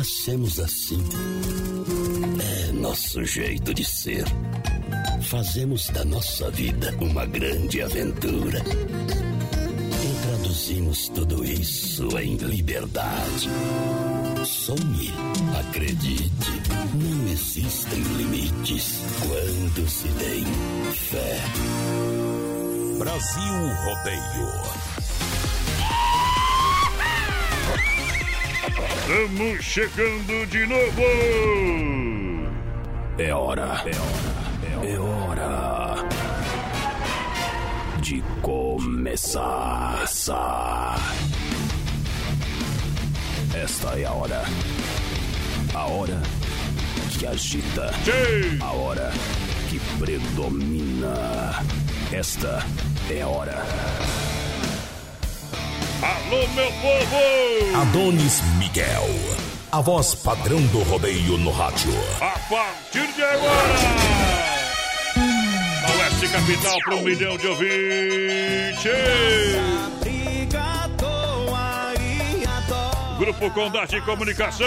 Nascemos assim. É nosso jeito de ser. Fazemos da nossa vida uma grande aventura. E traduzimos tudo isso em liberdade. Sonhe, acredite, não existem limites quando se tem fé. Brasil Rodeio. Estamos chegando de novo! É hora, é hora, é hora de começar. Esta é a hora. A hora que agita. Sim. A hora que predomina. Esta é a hora. Alô, meu povo! Adonis Miguel. A voz padrão do rodeio no rádio. A partir de agora! Oeste Capital para um milhão de ouvintes! Grupo Condade Comunicação.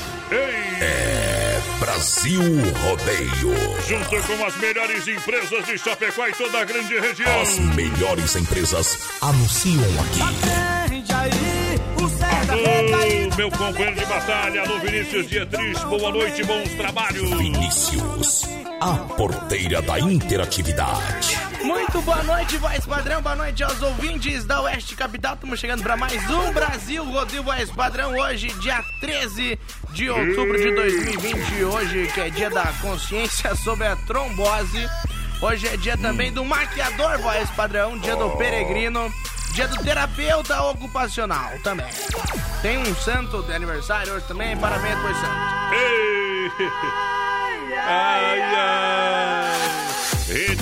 Ei! Brasil Rodeio. Junto com as melhores empresas de Chapecó e toda a grande região. As melhores empresas anunciam aqui. Alô, meu companheiro de batalha, alô Vinícius Dietrich, boa noite, bons trabalhos. Vinícius, a porteira da interatividade. Muito boa noite, voz padrão. Boa noite aos ouvintes da Oeste Capital. Estamos chegando para mais um Brasil Rodeio Voz Padrão. Hoje, dia 13 de outubro de 2020. Hoje, que é dia da consciência sobre a trombose. Hoje é dia também do maquiador voz padrão, dia do peregrino, dia do terapeuta ocupacional também. Tem um santo de aniversário hoje também, parabéns por santo. Ei! Ai, ai!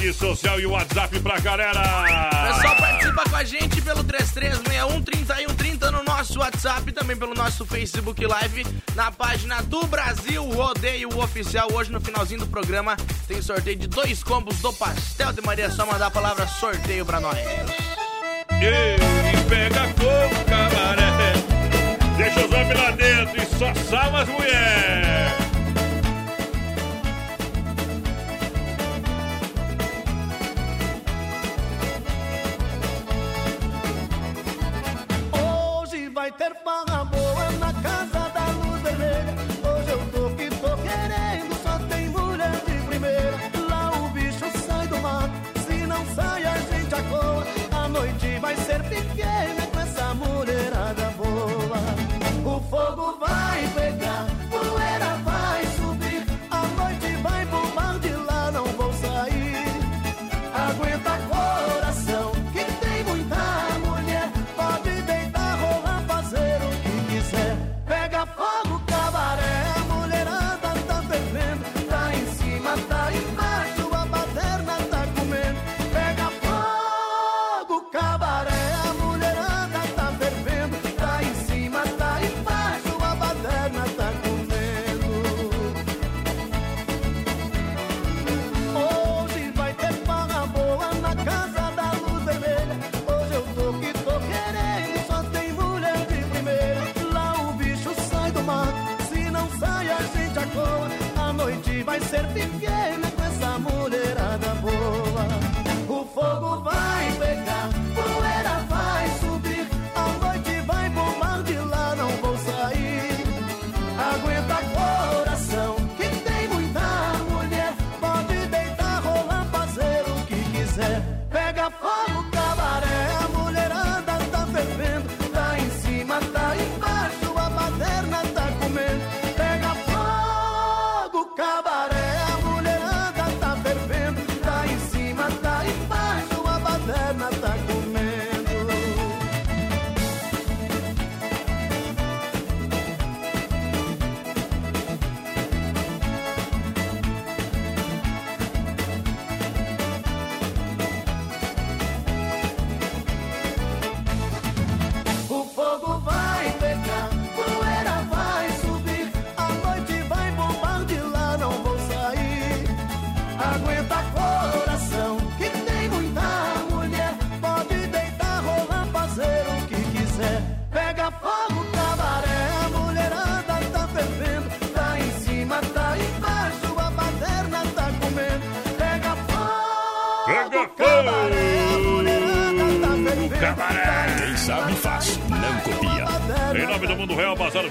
Rede social e WhatsApp pra galera! Pessoal, participa com a gente pelo 3361-3130 no nosso WhatsApp, também pelo nosso Facebook Live, na página do Brasil Rodeio Oficial. Hoje, no finalzinho do programa, tem sorteio de dois combos do Pastel de Maria. É só mandar a palavra sorteio pra nós. Ei, pega fogo, cabaré! Deixa os homens lá dentro e só salva as mulheres! Ter farra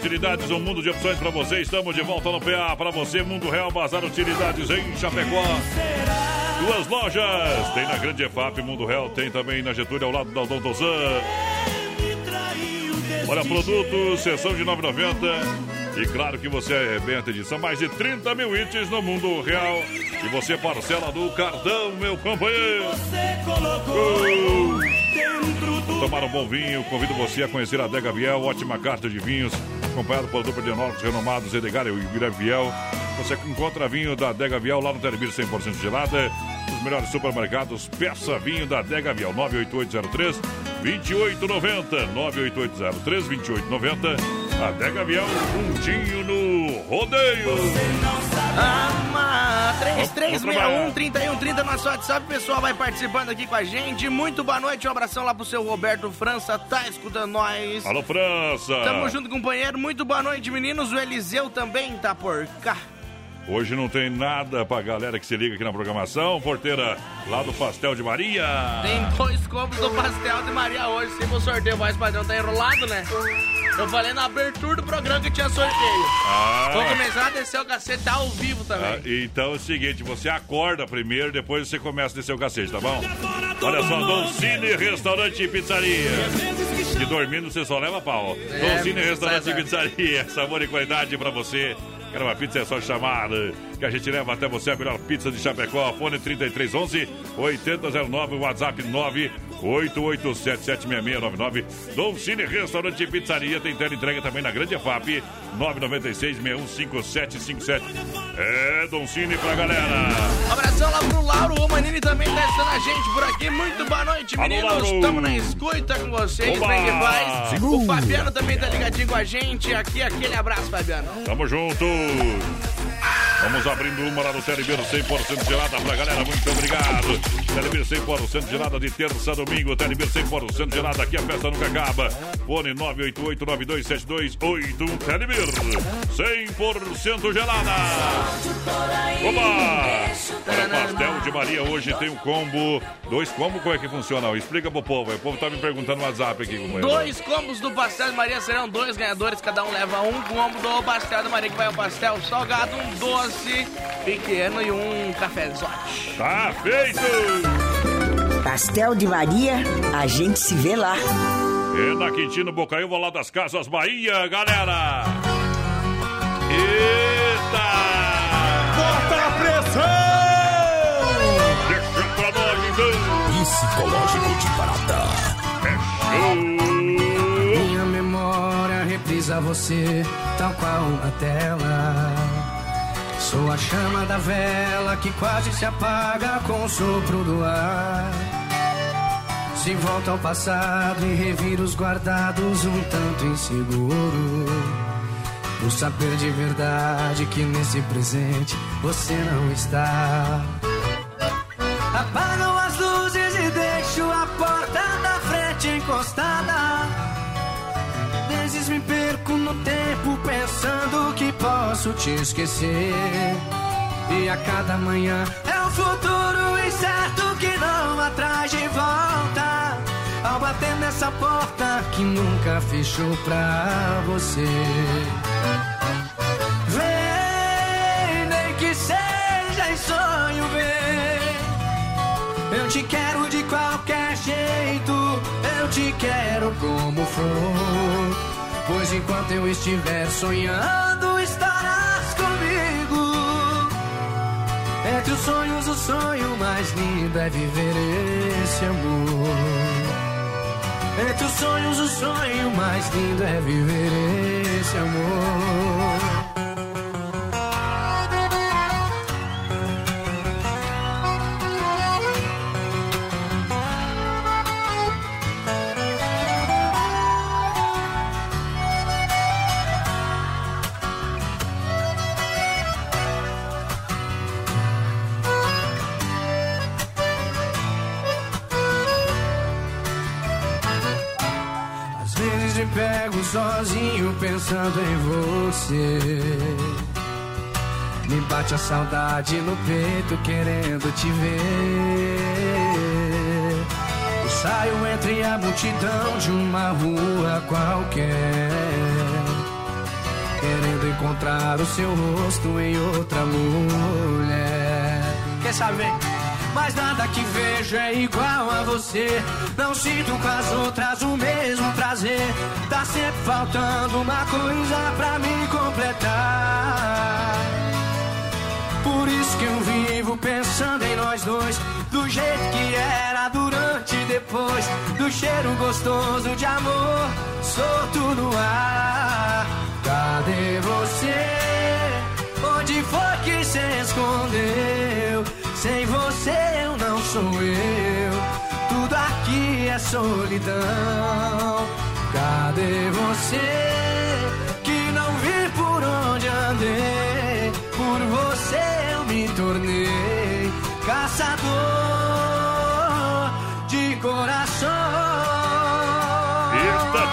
Utilidades, um mundo de opções para você. Estamos de volta no PA para você, Mundo Real Bazar Utilidades em Chapecó. Duas lojas, tem na Grande EFAP, Mundo Real, tem também na Getúlio ao lado da Aldão Tozan. Olha, produto, sessão de 9,90. E claro que você é bem atendido. São mais de 30 mil itens no mundo real. E você parcela do cartão, meu companheiro. Uh! Tomar um bom vinho, convido você a conhecer a Adega Viel, ótima carta de vinhos, acompanhado por dupla de nortes renomados Edgar e Ibira Viel. Você encontra vinho da Adega Viel lá no Telebir 100% gelada. Os melhores supermercados, peça vinho da Adega Viel, 98803 2890 98803 2890 Adega Viel, juntinho no rodeio. Ama 3361-3130 nosso WhatsApp, o pessoal vai participando aqui com a gente. Muito boa noite, um abração lá pro seu Roberto França, tá escutando nós. Alô, França. Tamo junto, companheiro. Muito boa noite, meninos. O Eliseu também tá por cá. Hoje não tem nada pra galera que se liga aqui na programação. Porteira lá do Pastel de Maria. Tem dois combos do Pastel de Maria hoje. Se o sorteio mais padrão tá enrolado, né? Eu falei na abertura do programa que tinha sorteio. Ah. Vou começar a descer o cacete, tá ao vivo também. Ah, então é o seguinte, você acorda primeiro, depois você começa a descer o cacete, tá bom? Olha só, Don Cine Restaurante e Pizzaria. E dormindo você só leva pau. É, Don Cine Restaurante e. Pizzaria. Sabor e qualidade pra você. Quer uma pizza é só chamar que a gente leva até você a melhor pizza de Chapecó. Fone 3311 8009, WhatsApp 988776699. Dom Cine Restaurante e Pizzaria tem tela entrega também na Grande EFAP 996615757. É Dom Cine pra galera. Um abração lá pro Lauro Romanini também tá estando a gente por aqui. Muito boa noite, meninos. Estamos na escuta com vocês. Oba. Bem que faz. O Fabiano também tá ligadinho com a gente. Aqui, aquele abraço, Fabiano. Tamo junto. Vamos abrindo uma lá no Telebir 100% gelada pra galera. Muito obrigado. Telebir 100% gelada de terça a domingo. Telebir 100% gelada. Aqui a festa nunca acaba. Fone 988-927281. Telebir 100% gelada. Oba! Olha, pastel de Maria hoje tem um combo. Dois combos, como é que funciona? Explica pro povo. O povo tá me perguntando no WhatsApp aqui. Como é. Dois combos do Pastel de Maria serão dois ganhadores. Cada um leva um combo do Pastel de Maria, que vai um pastel salgado, um doce pequeno e um cafezote. Tá feito! Pastel de Maria, a gente se vê lá. E na Quintino Bocaiúva, lá das Casas Bahia, galera! Eita! Bota a pressão! Deixa pra nós, então! Psicológico de barata. É show! Minha memória reprisa você, tal qual uma tela. Sou a chama da vela que quase se apaga com o sopro do ar. Se volta ao passado e revira os guardados um tanto inseguro. Por saber de verdade que nesse presente você não está. Posso te esquecer. E a cada manhã é um futuro incerto que não atrás de volta. Ao bater nessa porta que nunca fechou pra você. Vem, nem que seja em sonho, vem. Eu te quero de qualquer jeito, eu te quero como for. Pois enquanto eu estiver sonhando, estarás Entre os sonhos, o sonho mais lindo é viver esse amor. Entre os sonhos, o sonho mais lindo é viver esse amor. Pensando em você. Me bate a saudade no peito querendo te ver. O saio entre a multidão de uma rua qualquer. Querendo encontrar o seu rosto em outra mulher. Quer saber? Mas nada que vejo é igual a você. Não sinto com as outras o mesmo prazer. Tá sempre faltando uma coisa pra me completar. Por isso que eu vivo pensando em nós dois. Do jeito que era durante e depois. Do cheiro gostoso de amor. Solto no ar. Cadê você? Onde foi que se escondeu? Sem você eu não sou eu. Tudo aqui é solidão. Cadê você? Que não vi por onde andei. Por você eu me tornei caçador de coração.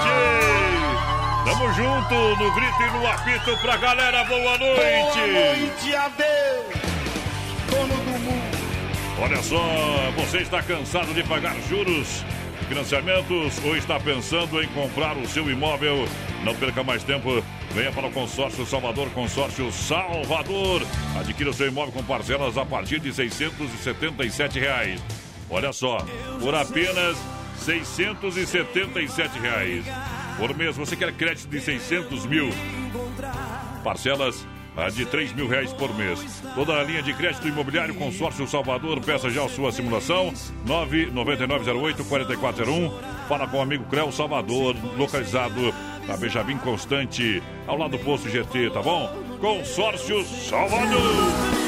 Tchê! Tamo junto no grito e no apito pra galera. Boa noite! Boa noite, adeus. Olha só, você está cansado de pagar juros, financiamentos ou está pensando em comprar o seu imóvel? Não perca mais tempo. Venha para o Consórcio Salvador, Consórcio Salvador. Adquira seu imóvel com parcelas a partir de 677 reais. Olha só, por apenas 677 reais. Por mês, você quer crédito de 600 mil. Parcelas a de 3 mil reais por mês. Toda a linha de crédito imobiliário Consórcio Salvador. Peça já a sua simulação. 99908-4401. Fala com o amigo Creu Salvador, localizado na Benjamin Constante, ao lado do posto GT, tá bom? Consórcio Salvador.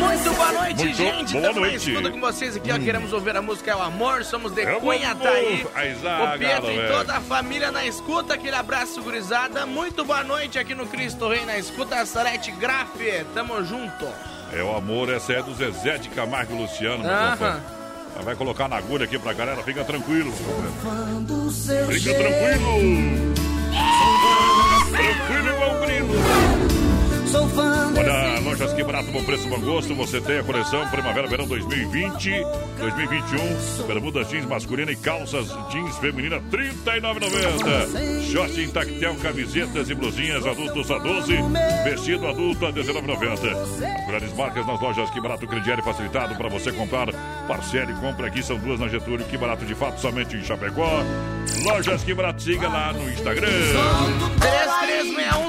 Muito boa noite, Muito gente. boa Tamo na noite. escuta com vocês aqui, ó. Queremos ouvir a música É o Amor. Somos de É Cunha amor. Taí. Aí, O zaga, Pietro e velho. toda a família na escuta. Aquele abraço, gurizada. Muito boa noite aqui no Cristo Rei na escuta. Salete Grafe. Tamo junto. É o amor, essa é do Zezé de Camargo e Luciano, meu. Ela Vai colocar na agulha aqui pra galera, fica tranquilo. Fica tranquilo. Tranquilo igual grilo. Sou fã Olha, lojas que barato, bom preço, bom gosto. Você tem a coleção Primavera-Verão 2020, 2021. Bermudas jeans masculina e calças jeans feminina R$ 39,90. Short em tactel, camisetas e blusinhas adultos a 12. Vestido adulto a R$ 19,90. Grandes marcas nas lojas que barato, crediário facilitado para você comprar. Parcele, compra aqui, são duas na Getúlio. Que barato de fato, somente em Chapecó. Lojas que barato, siga lá no Instagram.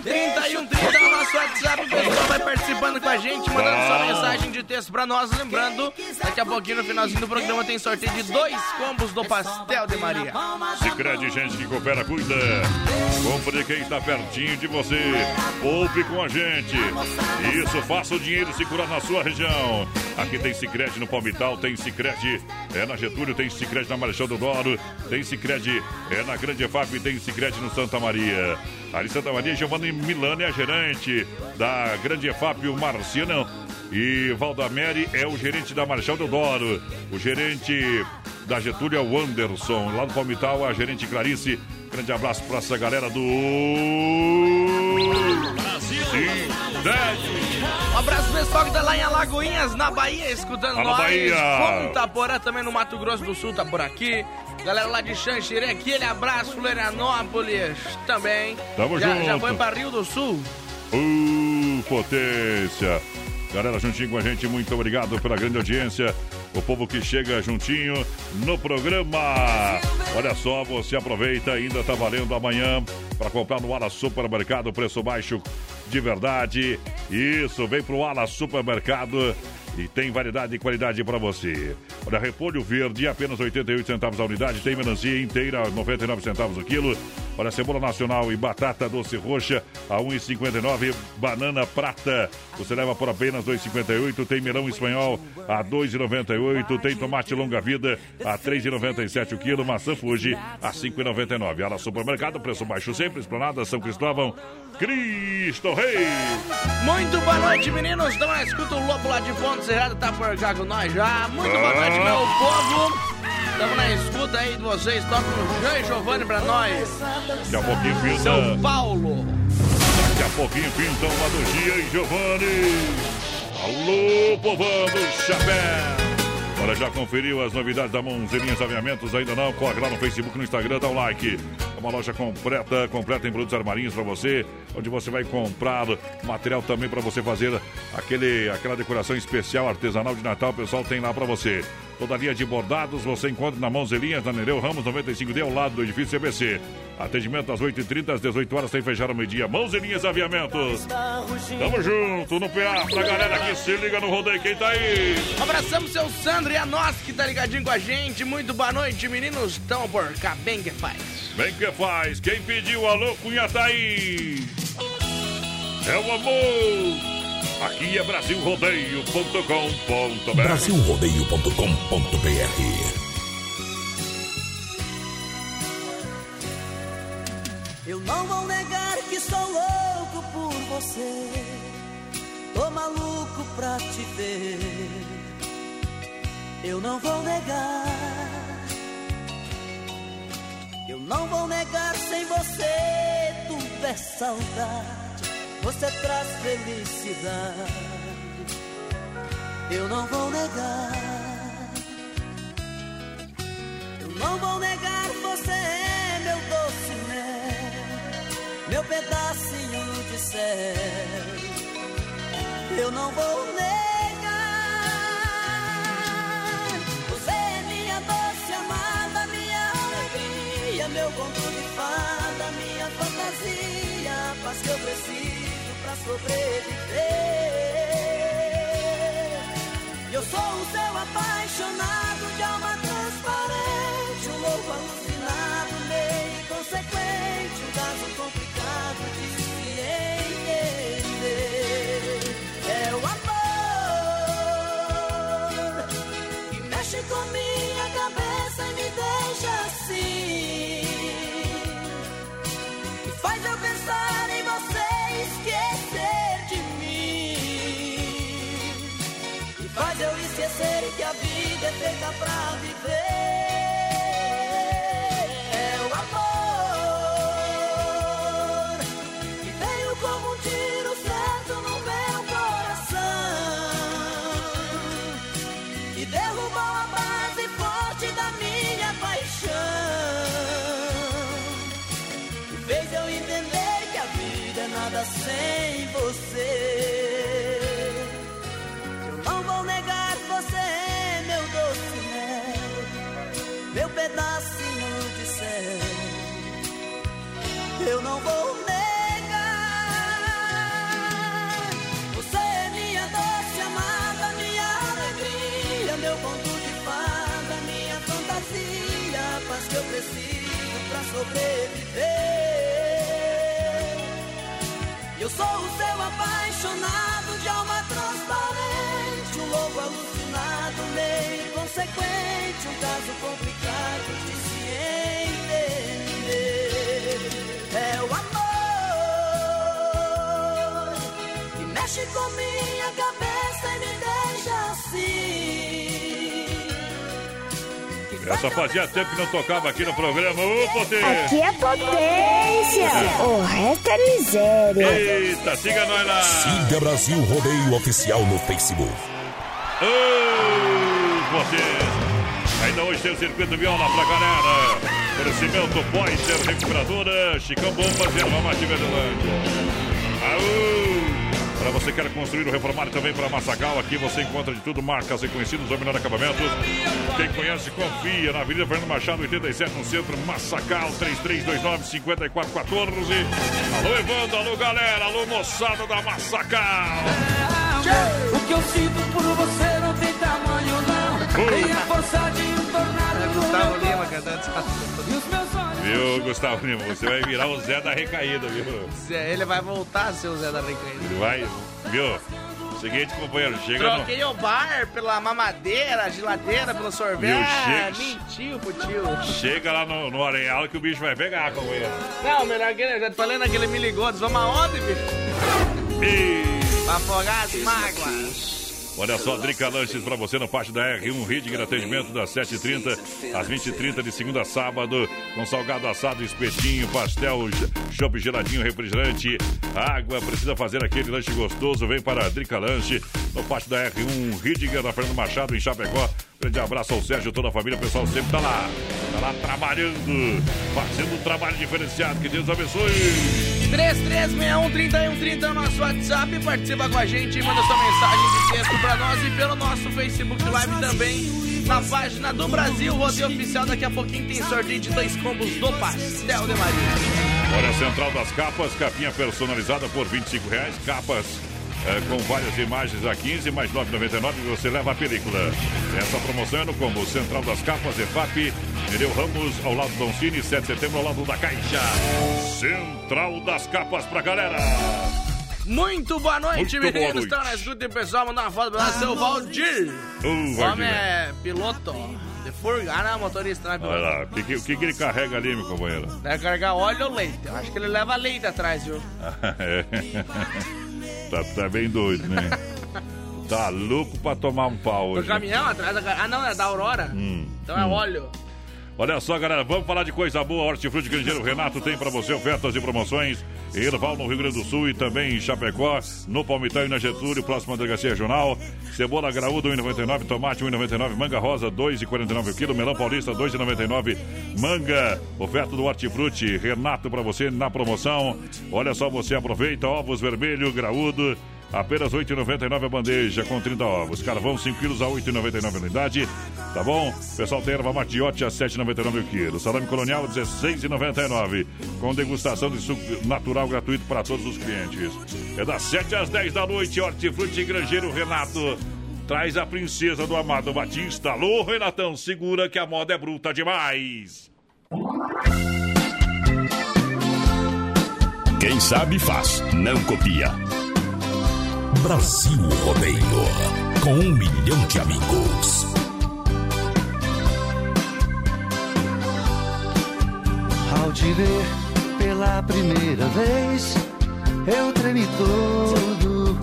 3361-3130 no nosso WhatsApp. O pessoal vai participando com a gente, mandando sua mensagem de texto pra nós. Lembrando, daqui a pouquinho no finalzinho do programa tem sorteio de dois combos do Pastel de Maria. Sicredi gente que coopera, cuida. Compre quem está pertinho de você. Poupe com a gente. Isso, faça o dinheiro circular na sua região. Aqui tem Sicredi no Palmital, tem Sicredi é na Getúlio, tem Sicredi na Marechal do Douro, tem Sicredi é na Grande EFAP, tem Sicredi no Santa Maria. Ali Santa Maria, Giovanni Milani é a gerente da Grande EFAP, o Marciano. E Valdamere é o gerente da Marechal do Douro. O gerente da Getúlio é o Anderson. Lá no Palmital, a gerente Clarice. Grande abraço para essa galera do. Brasil! Um abraço pessoal que tá lá em Alagoinhas, na Bahia, escutando Fala, nós. Bahia! Ponta Porã também no Mato Grosso do Sul, tá por aqui. Galera lá de Xanxerê, aquele abraço, Florianópolis também. Tamo já, junto. Já foi pra Rio do Sul. Uh, potência! Galera, juntinho com a gente, muito obrigado pela grande audiência. O povo que chega juntinho no programa. Olha só, você aproveita, ainda tá valendo amanhã para comprar no Ala Supermercado, preço baixo de verdade. Isso, vem pro Ala Supermercado e tem variedade e qualidade para você. Olha, repolho verde, apenas 88 centavos a unidade. Tem melancia inteira, 99 centavos o quilo. Olha, cebola nacional e batata doce roxa a 1,59. Banana prata, você leva por apenas 2,58. Tem melão espanhol a 2,98. Tem tomate longa vida a 3,97 o quilo. Maçã Fuji a 5,99. Ala Supermercado, preço baixo sempre. Esplanada São Cristóvão, Cristo Rei. Muito boa noite, meninos. Na escuta. O Lobo lá de Ponto Cerrado tá por cá com nós já. Muito boa noite, meu povo. Estamos na escuta aí de vocês. Toca o Jean e Giovanni pra nós. Daqui a pouquinho pinta. São Paulo. Daqui a pouquinho pintam lá do Gia e Giovanni. Alô, povão do Chapéu. Olha, já conferiu as novidades da Mãozinhas Aviamentos? Ainda não? Corre lá no Facebook, no Instagram, dá um like. É uma loja completa, completa em produtos armarinhos para você, onde você vai comprar material também para você fazer aquele, aquela decoração especial artesanal de Natal. O pessoal tem lá para você. Toda linha de bordados você encontra na Mãozelinhas, na Nereu Ramos 95D, ao lado do edifício CBC. Atendimento às 8h30, às 18 horas, sem fechar ao meio-dia. Mãozelinhas Aviamentos. Tamo junto no PA pra galera que se liga no rodeio. Quem tá aí? Abraçamos seu Sandro e a nós que tá ligadinho com a gente. Muito boa noite, meninos. Tão por cá, bem que faz. Bem que faz. Quem pediu alô, Cunha tá aí. É o amor. Aqui é brasilrodeio.com.br Brasilrodeio.com.br Eu não vou negar que sou louco por você. Tô maluco pra te ver. Eu não vou negar. Eu não vou negar sem você. Tudo é saudade. Você traz felicidade. Eu não vou negar. Eu não vou negar, você é meu doce mel, meu pedacinho de céu. Eu não vou negar. Você é minha doce amada, minha alegria, meu conto de fada, minha fantasia, paz que eu preciso pra sobreviver. Eu sou o seu apaixonado de alma transparente, um louco alucinado, é feita pra viver. Preciso pra sobreviver. Eu sou o seu apaixonado de alma transparente, um louco alucinado, meio inconsequente, um caso complicado de se entender. É o amor que mexe com minha cabeça e me deixa assim. Essa fazia tempo que não tocava aqui no programa. Ô, potência! Aqui é potência. O resto é miséria. Eita, siga nós lá! Siga Brasil Rodeio Oficial no Facebook. Ô, vocês! Ainda hoje tem o circuito viola pra galera. Oferecimento Pointer Recuperadora, Chicão Bombas e Erva Mate Verdelândia. Aú! Para você que quer construir ou reformar também para Massacal, aqui você encontra de tudo, marcas reconhecidas, o melhor acabamento. Quem conhece, confia. Na Avenida Fernando Machado, 87, no centro, Massacal, 3329-5414. Alô, Evandro, alô, galera, alô, moçada da Massacal. O que eu sinto por você não tem tamanho, não. Tem a força de um tornado Gustavo Lima cantando E os meus. Viu, Gustavo Lima? Você vai virar o Zé da recaída, viu? Zé, Ele vai voltar a ser o Zé da Recaída. Ele vai, viu? Seguinte, companheiro, chega no... Troquei o bar pela mamadeira, a geladeira pelo sorvete. Meu, Ah, chega- mentiu pro tio. Chega lá no, no areal que o bicho vai pegar, companheiro. Não, melhor que ele. Já tô lendo aquele me ligou. Diz, Vamos aonde, bicho? E... Pra afogar as mágoas. Olha só, Drica Lanches pra você no pátio da R1 Ridger, atendimento das 7h30 às 20h30 de segunda a sábado, com salgado assado, espetinho, pastel, chopp geladinho, refrigerante, água. Precisa fazer aquele lanche gostoso? Vem para a Drica Lanche no pátio da R1 Ridger, na Fernando Machado, em Chapecó. Grande abraço ao Sérgio e toda a família. O pessoal sempre tá lá. Tá lá trabalhando, fazendo um trabalho diferenciado. Que Deus abençoe. 3361-3130 é o nosso WhatsApp. Participa com a gente, manda sua mensagem de texto pra nós e pelo nosso Facebook Live também. Na página do Brasil, rodeio oficial. Daqui a pouquinho tem sorteio de dois combos do Pastel de Maria. Olha a Central das Capas, capinha personalizada por 25 reais. Capas é, com várias imagens a 15, mais 9,99 e você leva a película. Essa promoção é no combo Central das Capas, EFAP, Nereu Ramos, ao lado do Doncini, 7 de setembro, ao lado da Caixa. Central das Capas pra galera. Muito boa noite, Muito boa meninos. noite. Estão na escuta e pessoal, mandar uma foto pra lá, seu Valdir. Ô, O homem Valdir. é piloto de furga. Ah, não, motorista, não é piloto. Olha lá, o que, que que ele carrega ali, meu companheiro? Deve carregar óleo ou leite. Eu acho que ele leva leite atrás, viu? É. tá, tá bem doido, né? Tá louco pra tomar um pau O hoje. caminhão atrás da... Ah, não, é da Aurora. Hum, Então é óleo. Olha só, galera, vamos falar de coisa boa. Hortifruti Grangeiro Renato tem para você ofertas e promoções Erval, no Rio Grande do Sul e também em Chapecó, no Palmitão e na Getúlio, próxima delegacia regional. Cebola graúda 1,99, tomate 1,99, manga rosa 2,49 o quilo, melão paulista 2,99, manga, oferta do Hortifruti Renato para você na promoção. Olha só, você aproveita ovos vermelho graúdo Apenas R$ 8,99 a bandeja com 30 ovos. Carvão 5 quilos a R$ 8,99 a unidade. Tá bom? Pessoal tem erva matiote a R$ 7,99 o quilo. Salame colonial R$ 16,99. Com degustação de suco natural gratuito para todos os clientes. É das 7 às 10 da noite. Hortifruti Grangeiro Renato. Traz a princesa do Amado Batista. Alô, Renatão, segura que a moda é bruta demais. Quem sabe faz, não copia. Brasil Rodeio. Com um milhão de amigos. Ao te ver pela primeira vez, eu tremi todo.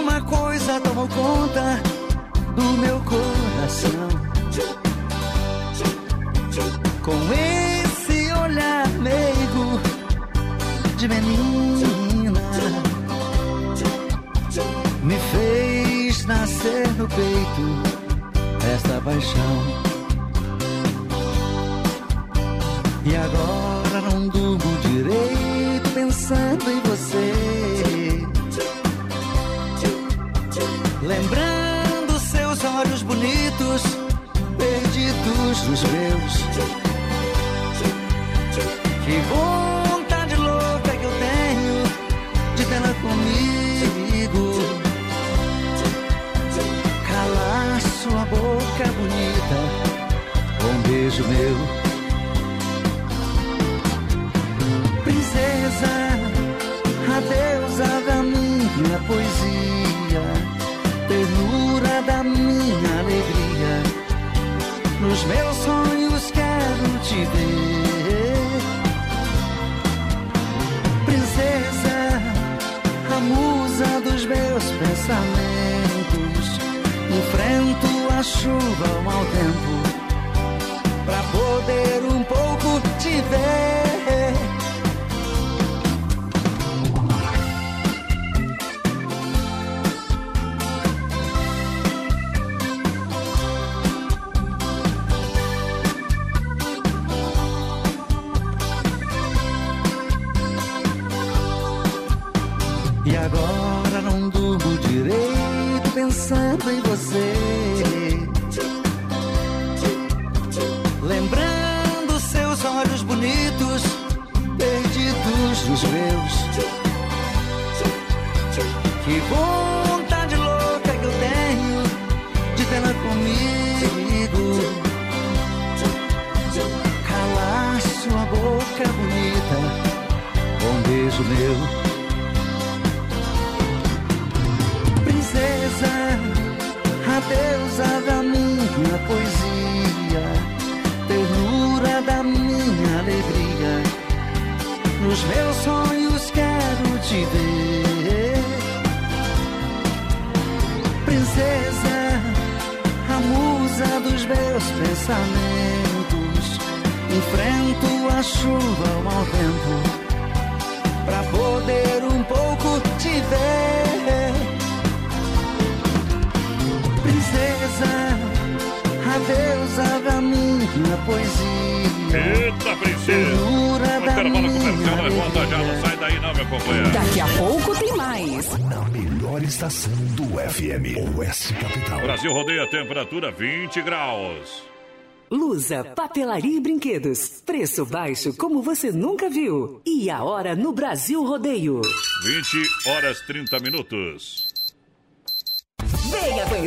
Uma coisa tomou conta do meu coração. Com esse olhar meigo de menina, peito esta paixão. E agora não durmo direito pensando em você. Lembrando seus olhos bonitos, perdidos nos meus. Que vontade louca que eu tenho de tê-la comigo. Boca bonita um beijo meu. princesa, a deusa da minha poesia, ternura da minha alegria. Nos meus sonhos quero te ver, princesa, a musa dos meus pensamentos. Enfrento chuva, o mau tempo, pra poder um pouco te ver. Temperatura 20 graus. Lusa, papelaria e brinquedos. Preço baixo como você nunca viu. E a hora no Brasil Rodeio. 20 horas 30 minutos.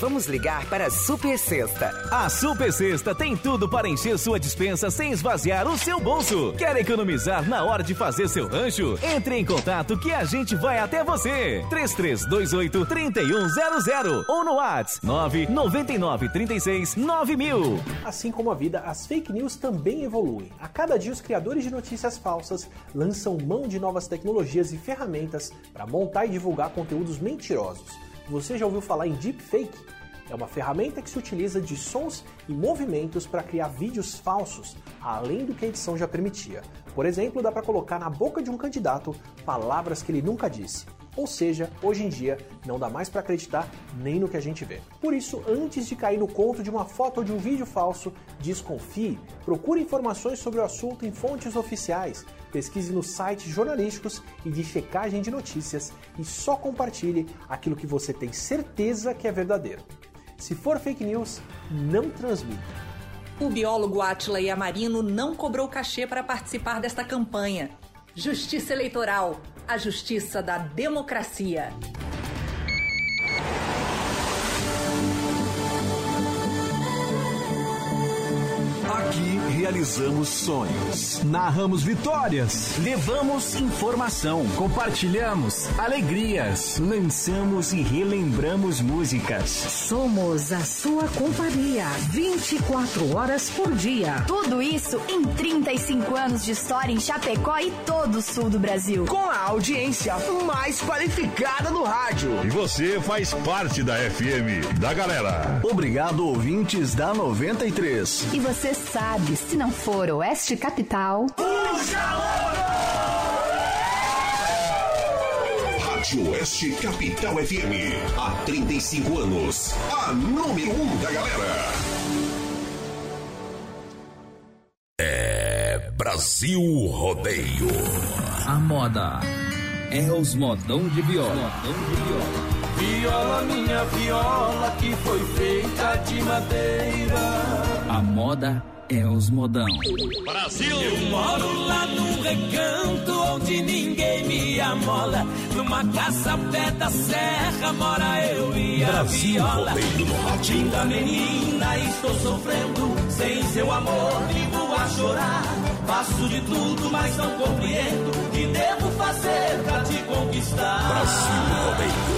Vamos ligar para a Super Sexta. A Super Sexta tem tudo para encher sua dispensa sem esvaziar o seu bolso. Quer economizar na hora de fazer seu rancho? Entre em contato que a gente vai até você. 3328 3100 ou no WhatsApp 999 36 9000. Assim como a vida, as fake news também evoluem. A cada dia, os criadores de notícias falsas lançam mão de novas tecnologias e ferramentas para montar e divulgar conteúdos mentirosos. Você já ouviu falar em deepfake? É uma ferramenta que se utiliza de sons e movimentos para criar vídeos falsos, além do que a edição já permitia. Por exemplo, dá para colocar na boca de um candidato palavras que ele nunca disse. Ou seja, hoje em dia não dá mais para acreditar nem no que a gente vê. Por isso, antes de cair no conto de uma foto ou de um vídeo falso, desconfie, procure informações sobre o assunto em fontes oficiais, pesquise nos sites jornalísticos e de checagem de notícias e só compartilhe aquilo que você tem certeza que é verdadeiro. Se for fake news, não transmita. O biólogo Atila Yamarino não cobrou cachê para participar desta campanha. Justiça Eleitoral, a justiça da democracia. Aqui realizamos sonhos, narramos vitórias, levamos informação, compartilhamos alegrias, lançamos e relembramos músicas. Somos a sua companhia 24 horas por dia. Tudo isso em 35 anos de história em Chapecó e todo o sul do Brasil. Com a audiência mais qualificada do rádio. E você faz parte da FM, da galera. Obrigado, ouvintes da 93. E você sabe, se não for Oeste Capital. Rádio Oeste Capital FM. Há 35 anos. A número 1 um da galera. É Brasil Rodeio. A moda é os modão de viola. Viola, minha viola, que foi feita de madeira. A moda é os modão. Brasil! Eu moro lá num recanto onde ninguém me amola. Numa casa ao pé da serra mora eu e a Brasil viola. Linda menina, estou sofrendo. Sem seu amor, vivo a chorar. Faço de tudo, mas não compreendo. O que devo fazer pra te conquistar? Brasil Rodeio.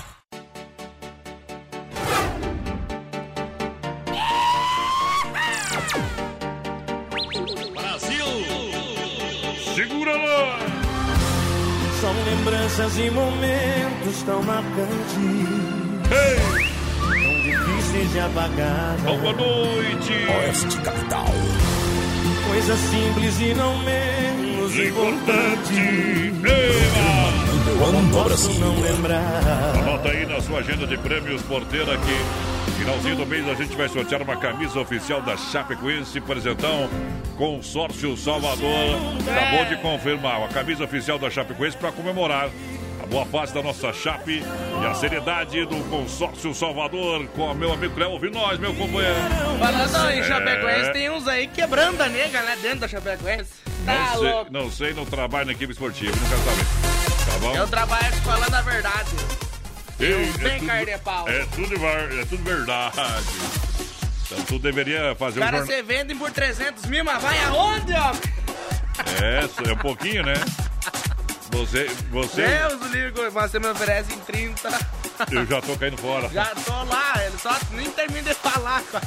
Lembranças e momentos tão marcantes. Tão difíceis de apagar. Boa noite! Oeste Capital. Coisa simples e não menos importante. Número voando ao Brasil. Anota aí na sua agenda de prêmios porteira que finalzinho do mês a gente vai sortear uma camisa oficial da Chapecoense, presentão Consórcio Salvador. Acabou de confirmar a camisa oficial da Chapecoense para comemorar boa fase da nossa Chape e a seriedade do Consórcio Salvador com o meu amigo Cléo. Ouve nós, meu companheiro. Falando em É. Chapecoense, tem uns aí quebrando a nega, né? Dentro da Chapecoense. Tá Não sei, louco. não sei, não trabalho na equipe esportiva, não quero saber. Tá bom? Eu trabalho falando a verdade. Ei, não tem tudo- carne de pau. É tudo, é tudo verdade. Então tu deveria fazer um Cara, jornal. você vende por 300 mil, mas vai aonde, ó? É, é um pouquinho, né? Você, você, Deus do livro, você me oferece em 30. eu já tô caindo fora. Já tô lá, ele só nem termina de falar quase.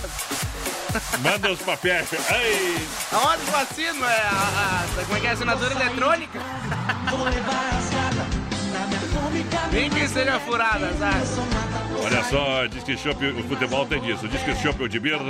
Manda os papéis. Ei! Aonde que eu assino? É a, a- como é que é a assinatura eletrônica? Nem que seja furada, sabe? Olha só, diz que Shop, o futebol tem disso. Diz que Shop de Birra,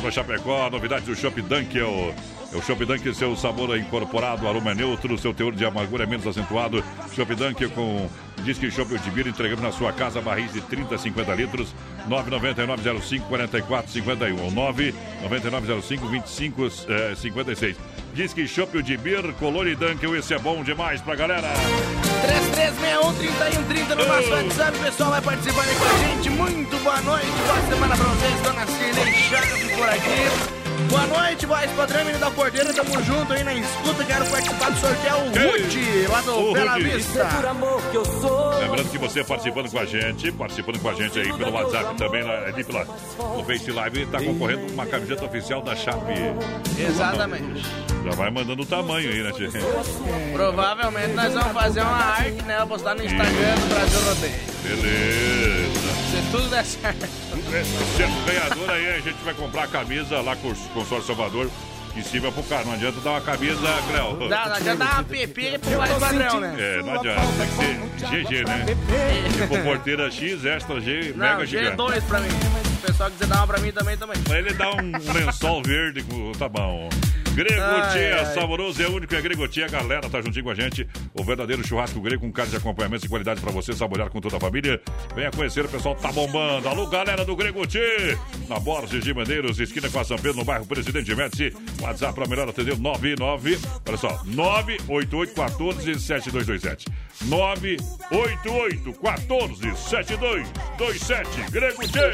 para Chapecó, a novidade do Shop Dunkel. É o Shop Dunkel, seu sabor é incorporado, aroma é neutro, seu teor de amargura é menos acentuado. Shop Dunkel com Diz que Shop de Birra entregando na sua casa barris de 30 a 50 litros. 99905 4451 ou 99905 2556. Diz que Shop de Bir, Color e Dunkel, esse é bom demais pra galera. 3361-3130 no nosso WhatsApp, o pessoal vai participando aí com a gente. Muito boa noite, boa semana pra vocês, dona Cirlei Chaves por aqui. Boa noite, voz padrão, menino da porteira, tamo junto aí na escuta, quero participar do sorteio, o Rude, lá do O Bela Rude. Vista. Lembrando que você participando com a gente, participando com a gente aí pelo WhatsApp também, ali pela, no Face Live, tá concorrendo com uma camiseta oficial da Chape. Exatamente. Já vai mandando o tamanho aí, né, Tchê? Provavelmente nós vamos fazer uma arte, né, postar no Instagram do Brasil Rodeio. Beleza. Se tudo der certo. Sendo ganhador aí, a gente vai comprar a camisa lá com o Consórcio Salvador. Em cima pro cara, não adianta dar uma camisa, Cléo. Não, não adianta dar uma PP pro padrão, né? É, não adianta, tem que ser GG, né? Com porteira X, extra G, Não, mega gigante. G2 pra mim. Se o pessoal quiser dar uma pra mim também, também. Pra ele dar um lençol verde, com- tá bom. Grego Ai, Tia, ai. saboroso é único, é Grego Tia, galera, tá juntinho com a gente. O verdadeiro churrasco grego com carne de acompanhamento e qualidade pra você saborear com toda a família. Venha conhecer, o pessoal tá bombando. Alô, galera do Grego Tia, na Borges de Medeiros, esquina com a São Pedro, no bairro Presidente Médici. WhatsApp pra melhor atender, 99, olha só, 988 14 7227. 988 14 7227. Grego Tia.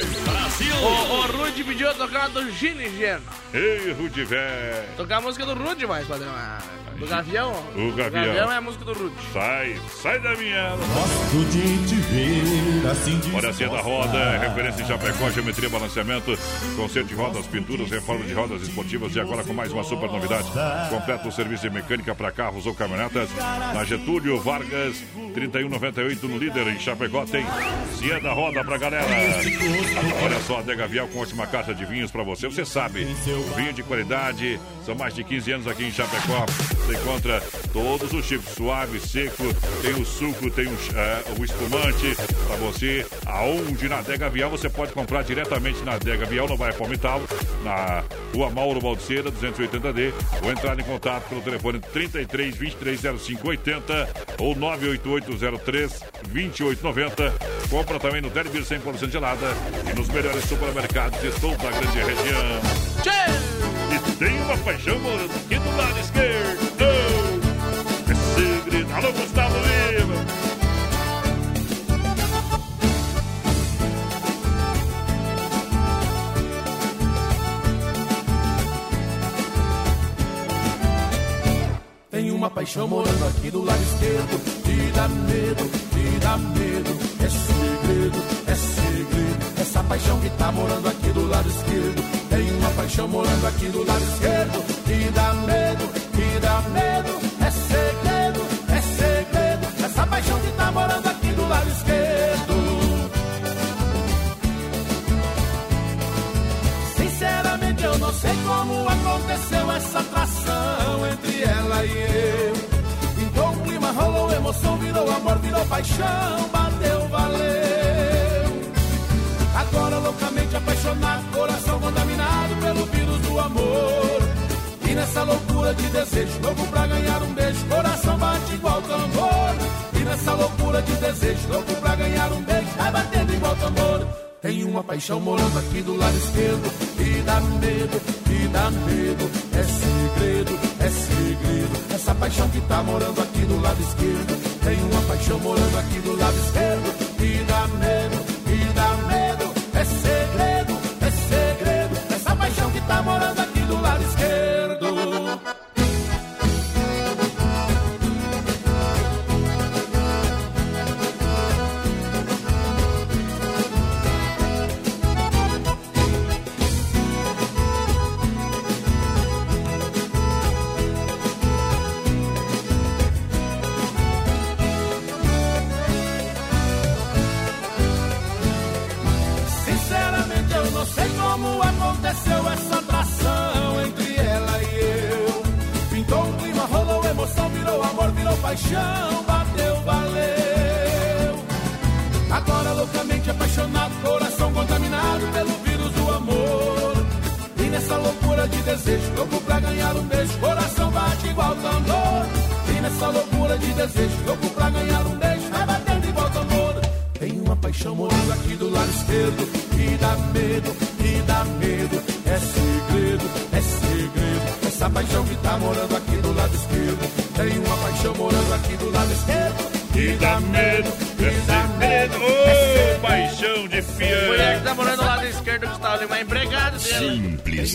O, o Rude pediu tocar do Gini Geno. Ei, Rude Véi. Tocar a música do Rude, mais padrão. Ah, Do Gavião. O Gavião. é a música do Rude. Sai, sai da minha. Gosto de te ver assim de Olha a Cia da Roda, referência em Chapecó, geometria, balanceamento, conserto de rodas, pinturas, reforma de rodas esportivas e agora com mais uma super novidade. Completa o serviço de mecânica para carros ou caminhonetas na Getúlio Vargas, 3198 no líder em Chapecó tem Cia da Roda pra galera. Olha só, a Dega Vial com ótima carta de vinhos para você. Você sabe, vinho de qualidade, são mais de 15 anos aqui em Chapecó. Você encontra todos os tipos, suave, seco, tem o suco, tem o, eh, o espumante para você. Aonde na Dega Vial você pode comprar diretamente na Dega Vial, no bairro Palmital, na rua Mauro Baldiceira, 280D, ou entrar em contato pelo telefone 33 23 05 80 ou 98803 2890. Compra também no Derby 100% gelada e nos melhores supermercados de toda a grande região. E tem uma paixão morando aqui do lado esquerdo. É segredo. Alô, Gustavo Lima. Tem uma paixão morando aqui do lado esquerdo. Me dá medo, me dá medo. É segredo, é segredo. Essa paixão que tá morando aqui do lado esquerdo. Tem uma paixão morando aqui do lado esquerdo. Me dá medo, me dá medo. É segredo, é segredo. Essa paixão que tá morando aqui do lado esquerdo. Sinceramente eu não sei como aconteceu essa atração entre ela e eu. Então o clima rolou, emoção virou amor, virou paixão, bateu agora loucamente apaixonado, coração contaminado pelo vírus do amor. E nessa loucura de desejo, louco pra ganhar um beijo, coração bate igual tambor. E nessa loucura de desejo, louco pra ganhar um beijo, vai batendo igual tambor. Tem uma paixão morando aqui do lado esquerdo, e dá medo, e dá medo, é segredo, é segredo. Essa paixão que tá morando aqui do lado esquerdo, tem uma paixão morando aqui do lado esquerdo, e dá medo.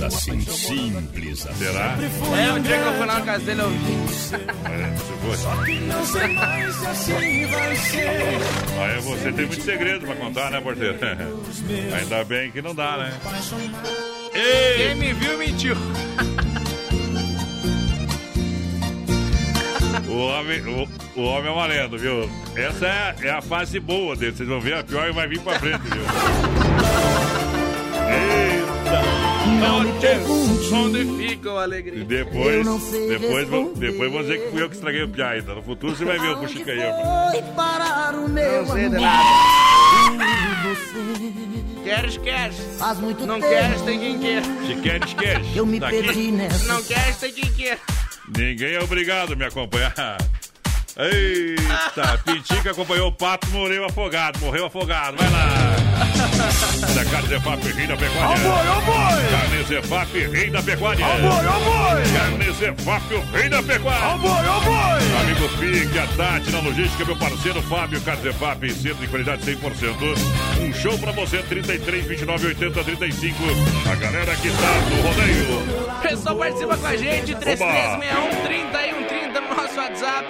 Simples assim, simples assim. Será? É, o dia que eu fui lá na casa dele, eu vi. É, se fosse. Não sei mais assim vai ser Aí você tem muito segredo pra contar, né, porteiro? Ainda bem que não dá, né? Quem me viu, mentiu. O homem, o, o homem é uma lenda, viu? Essa é, é a fase boa dele. Vocês vão ver, a pior vai vir pra frente, viu? Noite, onde fica a alegria? E depois, depois, vou- depois vou dizer que fui eu que estraguei o piá ainda. No futuro você vai ver o Puxica aí. Foi parar o meu Não sei de amor. nada. E você Queres, queres. faz muito Não tempo queres, tem quem quer. Se queres, queres. Eu me Daqui, perdi nessa. Não queres, tem quem quer. Ninguém é obrigado a me acompanhar. Eita, Pitica acompanhou o Pato, morreu afogado, morreu afogado. Vai lá. Da Carne Zefap, rei da pecuária. Ó boi, ó boi! Carne Zefap, rei da pecuária. Ó boi, ó boi! Carne Zefap, o rei da pecuária. Ó boi, ó boi! Amigo Pique, a Tati na logística, meu parceiro Fábio Carzefap, centro de qualidade 100%. Um show pra você, 33, 29, 80, 35. A galera que tá no rodeio. Pessoal, participa com a gente, 3361 3130 no nosso WhatsApp.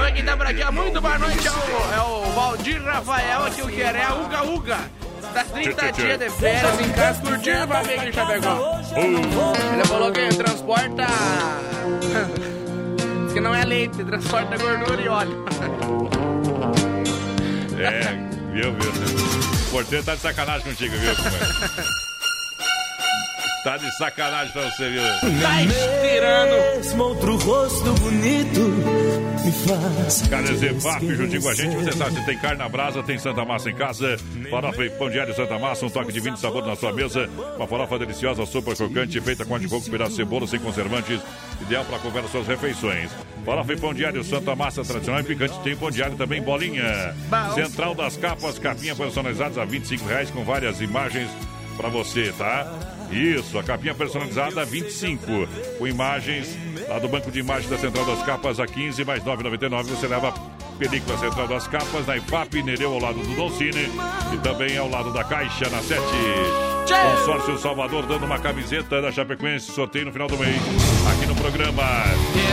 Oi, quem tá por aqui, muito boa noite, é o, é o Valdir Rafael, aqui o que é a Uga Uga. Tá 30 Tchê, tchê, tchê. dias de férias em casa, curtindo pra ver em Chapecó. Ele falou que transporta... Diz que não é leite, transporta gordura e óleo. É, viu, viu? O porteiro tá de sacanagem contigo, viu? companheiro? Tá de sacanagem pra você, viu? Tá estirando. Mesmo outro rosto bonito me faz. Carne Zefap, juntinho com a gente, você sabe, se tem carne na brasa, tem Santa Massa em casa, farofa e pão diário Santa Massa, um toque de vinho de sabor na sua mesa, uma farofa deliciosa, sopa crocante, feita com de coco, pedaço de cebola, sem conservantes, ideal para comer as suas refeições. Farofa e pão diário Santa Massa, tradicional e picante, tem pão diário também, bolinha. Central das capas, capinha personalizadas a 25 reais com várias imagens para você, tá? Isso, a capinha personalizada a 25, com imagens lá do banco de imagens da Central das Capas a 15 mais 9,99. Você leva a película Central das Capas na IFAP, Nereu ao lado do Doncini e também ao lado da Caixa na 7. Consórcio Salvador dando uma camiseta da Chapecoense, sorteio no final do mês. Aqui no programa.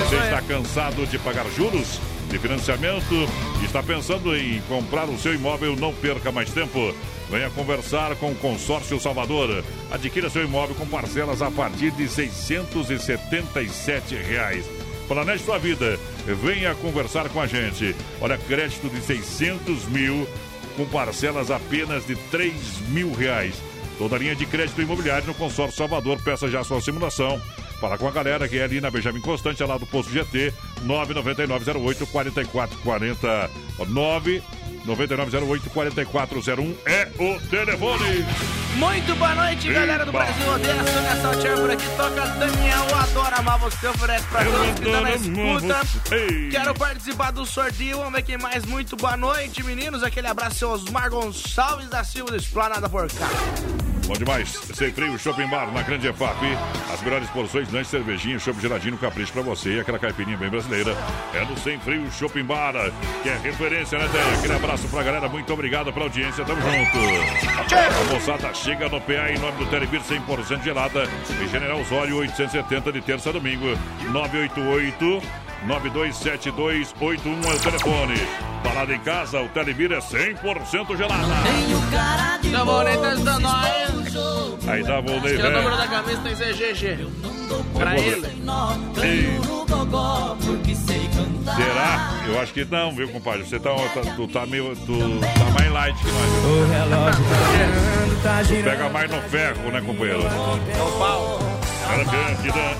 Você está cansado de pagar juros de financiamento e está pensando em comprar o seu imóvel? Não perca mais tempo. Venha conversar com o Consórcio Salvador. Adquira seu imóvel com parcelas a partir de 677 reais. Planeje sua vida. Venha conversar com a gente. Olha, crédito de 600 mil com parcelas apenas de 3 mil reais. Toda linha de crédito imobiliário no Consórcio Salvador. Peça já sua simulação. Fala com a galera que é ali na Benjamin Constante, lá do Posto GT, 99908 4440. 9 9908-4401 é o telefone. Muito boa noite, galera do Eba. Brasil Odeia. Sônia Saltier por aqui. Toca Daniel Adora Amar Você. Oferece pra todos que tá na adoro escuta. Quero participar do sorteio. Vamos ver quem mais. Muito boa noite, meninos. Aquele abraço, seu Osmar Gonçalves da Silva do Esplanada por cá. Bom demais. Sem frio, Shopping Bar na Grande EFAP. As melhores porções, lanche, cervejinha, chopp geladinho, capricho pra você. E aquela caipirinha bem brasileira. É no Sem Frio Shopping Bar, que é referência, né, Té? Aquele abraço pra galera. Muito obrigado pela audiência. Tamo junto. A moçada chega no PA em nome do Telebir 100% gelada. Em General Osório, 870 de terça a domingo. 988 927281 é o telefone. Parada em casa, o Telebir é 100% gelada. Bonitas da nós. Aí dá o Que é o número da camisa tem CGG. Pra ele. Será? Eu acho que não, viu, compadre? Você tá, tá- tu tá meio. Tu tá mais light que nós. O relógio tá girando, tá girando. pega mais no ferro, né, companheiro? É o pau. Cara grande, né?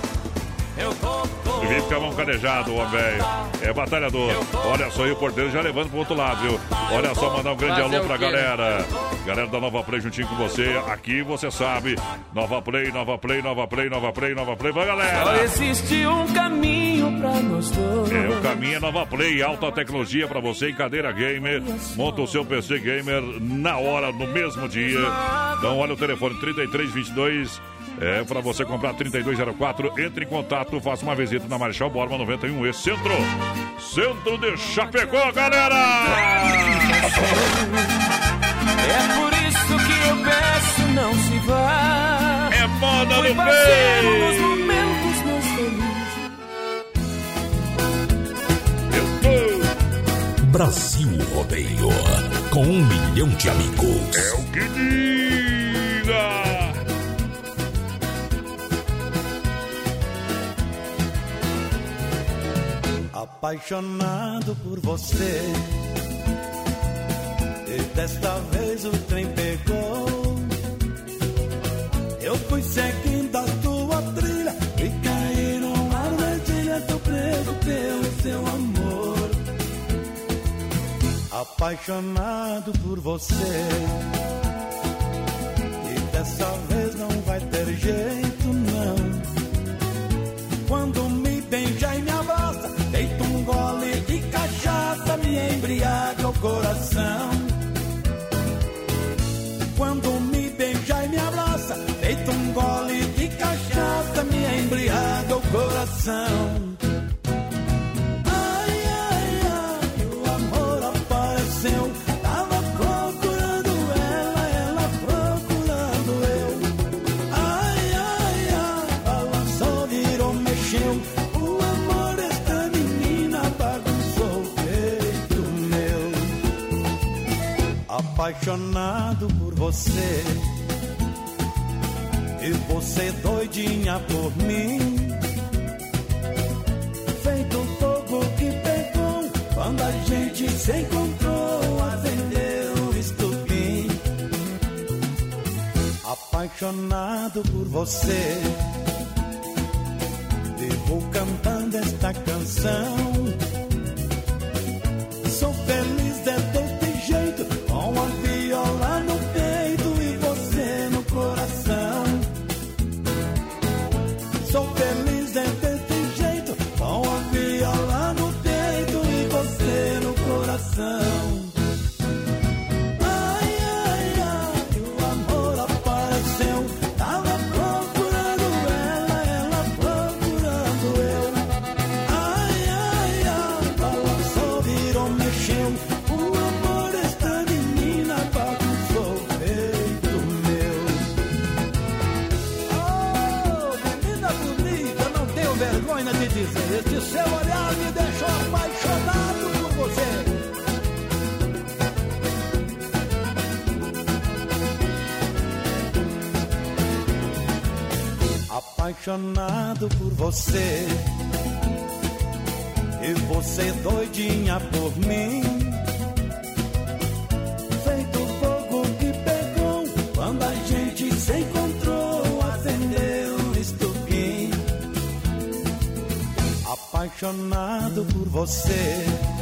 E vem ficar mão calejado, ó, velho. É batalhador. Olha só aí o porteiro já levando pro outro lado, viu? Olha só, mandar um grande alô o pra quê? galera. Galera da Nova Play juntinho com você. Aqui você sabe. Nova Play, Nova Play, Nova Play, Nova Play, Nova Play. Vai, Só galera! existe um caminho pra nós dois. É, o caminho é Nova Play, alta tecnologia pra você em cadeira gamer. Monta o seu PC gamer na hora, no mesmo dia. Então olha o telefone 3322 é pra você comprar 3204. Entre em contato, faça uma visita na Marechal Borba 91 e Centro. Centro de Chapecó, galera! É por isso que eu peço, não se vá. É moda no nos momentos meus felizes. Brasil Rodeio. Com um milhão de amigos. É o que diga! Apaixonado por você. E desta vez o trem pegou. Eu fui seguindo a tua trilha e caí numa armadilha. Tô preso pelo seu amor. Apaixonado por você. E dessa vez não vai ter jeito, coração. Quando me beija e me abraça, deito um gole de cachaça, me embriaga o coração. Apaixonado por você. E você doidinha por mim. Feito um fogo que pegou. Quando a gente se encontrou, acendeu o estupim. Apaixonado por você. Vivo cantando esta canção. Apaixonado por você. E você doidinha por mim. Feito fogo que pegou quando a gente se encontrou, acendeu o estupim. Apaixonado por você.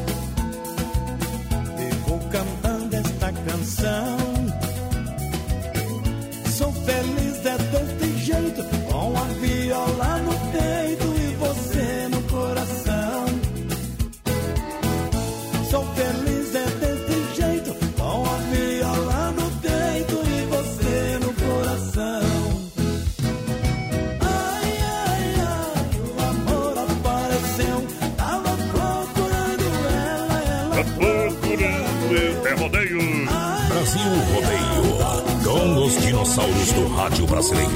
Dinossauros do rádio brasileiro.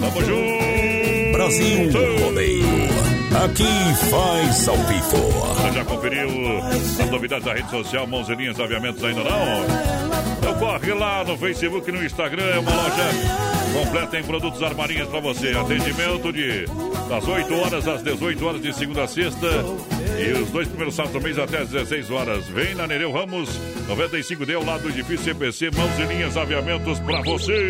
Tamo junto. Brasil Rodeio. Aqui faz ao vivo. Você já conferiu as novidades da rede social Mãozinhas Aviamentos ainda não? Então corre lá no Facebook e no Instagram, é uma loja completa em produtos armarinhos para você. Atendimento de das 8 horas às 18 horas de segunda a sexta e os dois primeiros sábados do mês até às 16 horas. Vem na Nereu Ramos, 95D, ao lado do edifício CPC, Mãos e Linhas Aviamentos para você.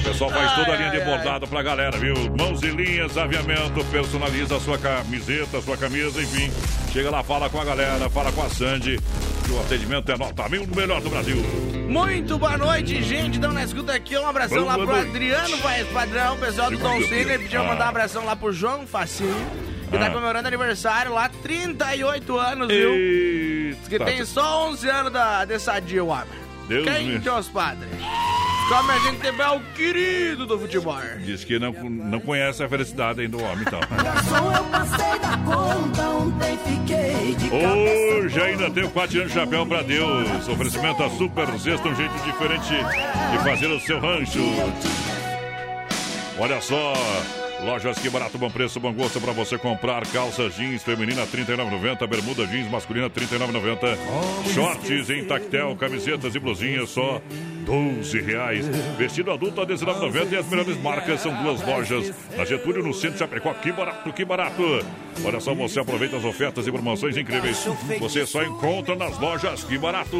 O pessoal faz toda a linha de bordado pra galera, viu? Mãos e linhas, aviamento, personaliza a sua camiseta, a sua camisa, enfim. Chega lá, fala com a galera, fala com a Sandy. que O atendimento é nota mil do melhor do Brasil. Muito boa noite, gente. Então, na escuta aqui, um abração Boa lá pro noite. Adriano Voz Padrão, o pessoal do Tom Cine. Pediu Ah. mandar um abração lá pro João Facinho, que tá Ah. comemorando aniversário lá, 38 anos, viu? Diz que tem só 11 anos da, de sadia, o homem. Deus Quem me- que é os padres? Como a gente é o querido do futebol. Diz que não, não conhece a felicidade ainda do homem, então. Hoje ainda tem o 4 anos de chapéu pra Deus. Oferecimento a Super Sexta, um jeito diferente de fazer o seu rancho. Olha só, lojas que barato, bom preço, bom gosto pra você comprar calças jeans feminina R$ 39,90, bermuda jeans masculina R$ 39,90, shorts em tactel, camisetas e blusinhas só 12 reais. Vestido adulto a R$ 19,90 e as melhores marcas são duas lojas na Getúlio, no centro de Chapecó. Que barato, que barato! Olha só, você aproveita as ofertas e promoções incríveis. Você só encontra nas lojas Que Barato.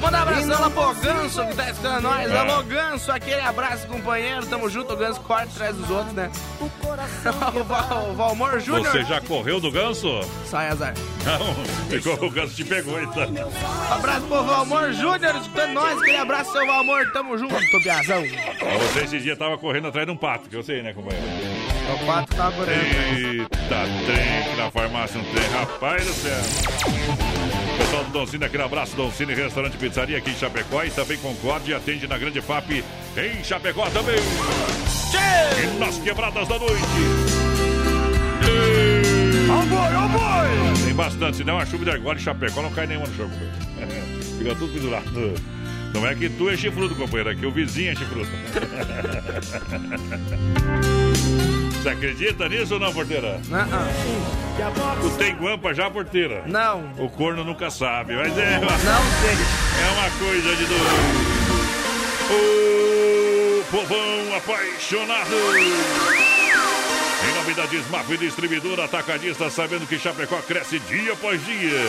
Manda um abração lá pro Ganso que tá escutando nós. É. Alô, Ganso, aquele abraço, companheiro. Tamo junto, o Ganso corre atrás dos outros, né? o, Val, o Valmor Júnior. Você já correu do ganso? Sai, azar. Não, ficou, o ganso te pegou, então. Abraço pro Valmor Júnior, escutando nós. Aquele abraço, seu Valmor. Tamo junto, Tobiazão. Você esse dia tava correndo atrás de um pato, que eu sei, né, companheiro? O pato tava correndo. Eita, trem na farmácia, um trem, rapaz do céu. Pessoal do Doncini, aquele abraço, Doncini, restaurante e pizzaria aqui em Chapecó e também Concorde, atende na Grande FAP em Chapecó também. E nas quebradas da noite. Ó boi, ó boi! Tem bastante, se não a chuva de agora em Chapecó não cai nenhuma no chão. Fica tudo pendurado. Não é que tu é chifrudo, companheiro, é que o vizinho é chifrudo. Você acredita nisso ou não, porteira? Não. Tu tem guampa já, porteira? Não. O corno nunca sabe, mas é. Uma, Não sei. É uma coisa de doido. O povão apaixonado. Em nome da Desmaf Distribuidora Atacadista, sabendo que Chapecó cresce dia após dia.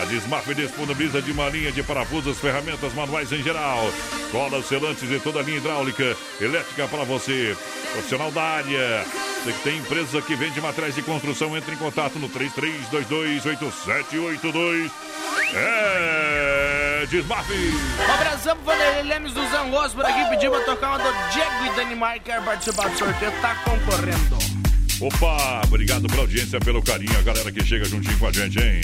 A Desmaf disponibiliza de uma linha de parafusos, ferramentas manuais em geral, colas, selantes e toda a linha hidráulica, elétrica para você. Profissional da área. Você que tem empresa que vende materiais de construção, entre em contato no 33228782. É Desmaf. Um abração pro Vanderlei Lemes do Zangos por aqui. Pediu pra tocar uma do Diego e Danimar. Quer participar do sorteio? Tá concorrendo. Opa, obrigado pela audiência, pelo carinho, a galera que chega juntinho com a gente, hein?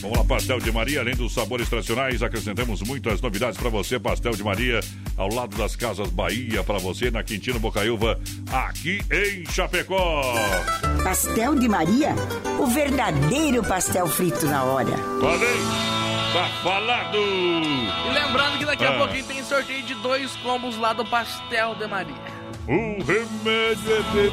Vamos lá, Pastel de Maria, além dos sabores tradicionais, acrescentamos muitas novidades para você. Pastel de Maria, ao lado das Casas Bahia, para você, na Quintino Bocaiúva, aqui em Chapecó. Pastel de Maria? O verdadeiro pastel frito na hora. Falei, tá falado. E lembrando que daqui a Ah. pouquinho tem sorteio de dois combos lá do Pastel de Maria. O remédio é beber.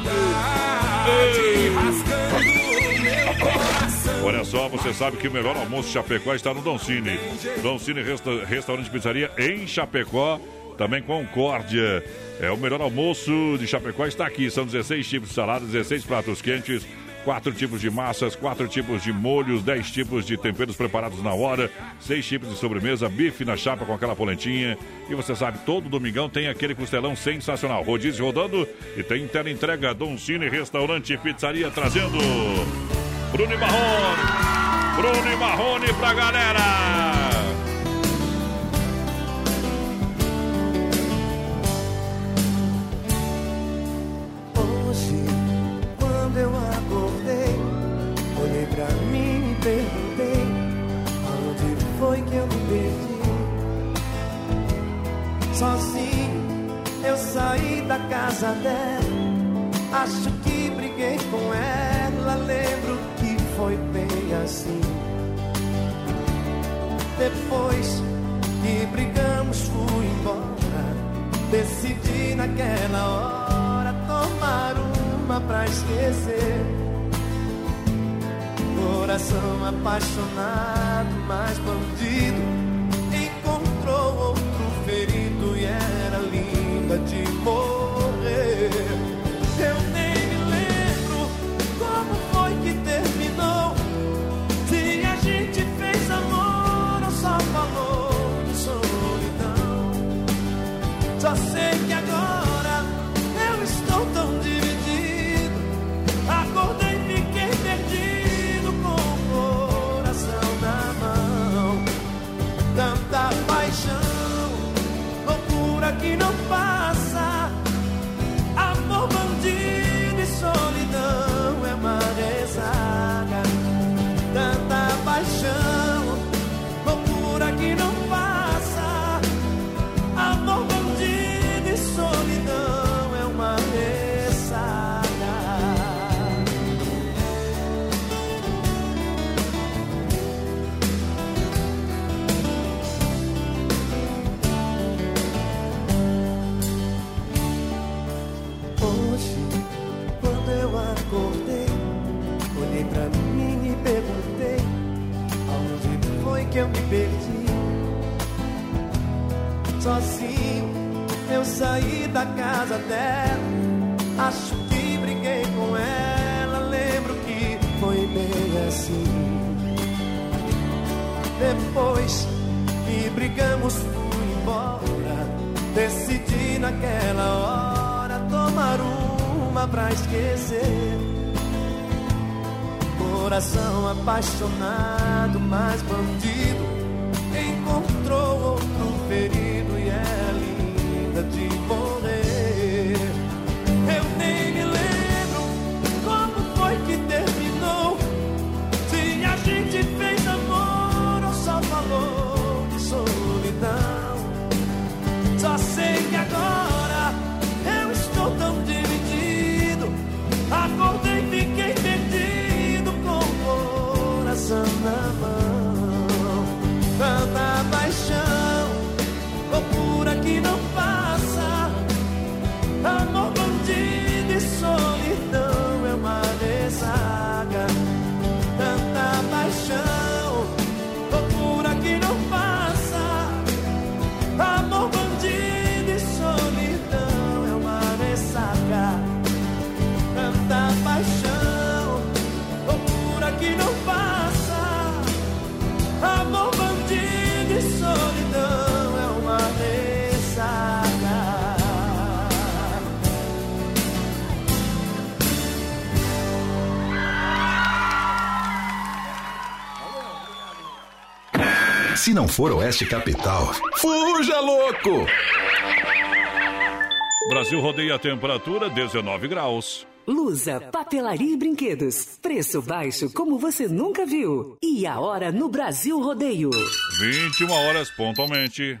Olha só, você sabe que o melhor almoço de Chapecó está no Don Cine. Don Cine Resta- Restaurante e Pizzaria em Chapecó, também Concórdia. É o melhor almoço de Chapecó está aqui. São 16 tipos de saladas, 16 pratos quentes, quatro tipos de massas, quatro tipos de molhos, 10 tipos de temperos preparados na hora, seis tipos de sobremesa, bife na chapa com aquela polentinha. E você sabe, todo domingão tem aquele costelão sensacional. Rodízio rodando e tem tela entrega Don Cine Restaurante e Pizzaria trazendo Bruno Marrone. Bruno Marrone pra galera. Quando eu acordei, olhei pra mim e perguntei: Aonde foi que eu me perdi? Sozinho, eu saí da casa dela. Acho que briguei com ela. Lembro que foi bem assim. Depois que brigamos, fui embora. Decidi naquela hora uma pra esquecer. Coração apaixonado, mas bandido. Encontrou outro ferido e era linda de morrer. Eu nem me lembro como foi que terminou. Se a gente fez amor ou só falou de solidão. Só sei que Sozinho, eu saí da casa dela. Acho que briguei com ela. Lembro que foi bem assim. Depois que brigamos, fui embora. Decidi naquela hora tomar uma pra esquecer. Coração apaixonado, mas bandido. Encontrou outro ferido e é linda Se não for Oeste Capital, fuja louco! Brasil rodeia a temperatura 19 graus. Lusa, papelaria e brinquedos. Preço baixo como você nunca viu. E a hora no Brasil Rodeio. 21 horas pontualmente.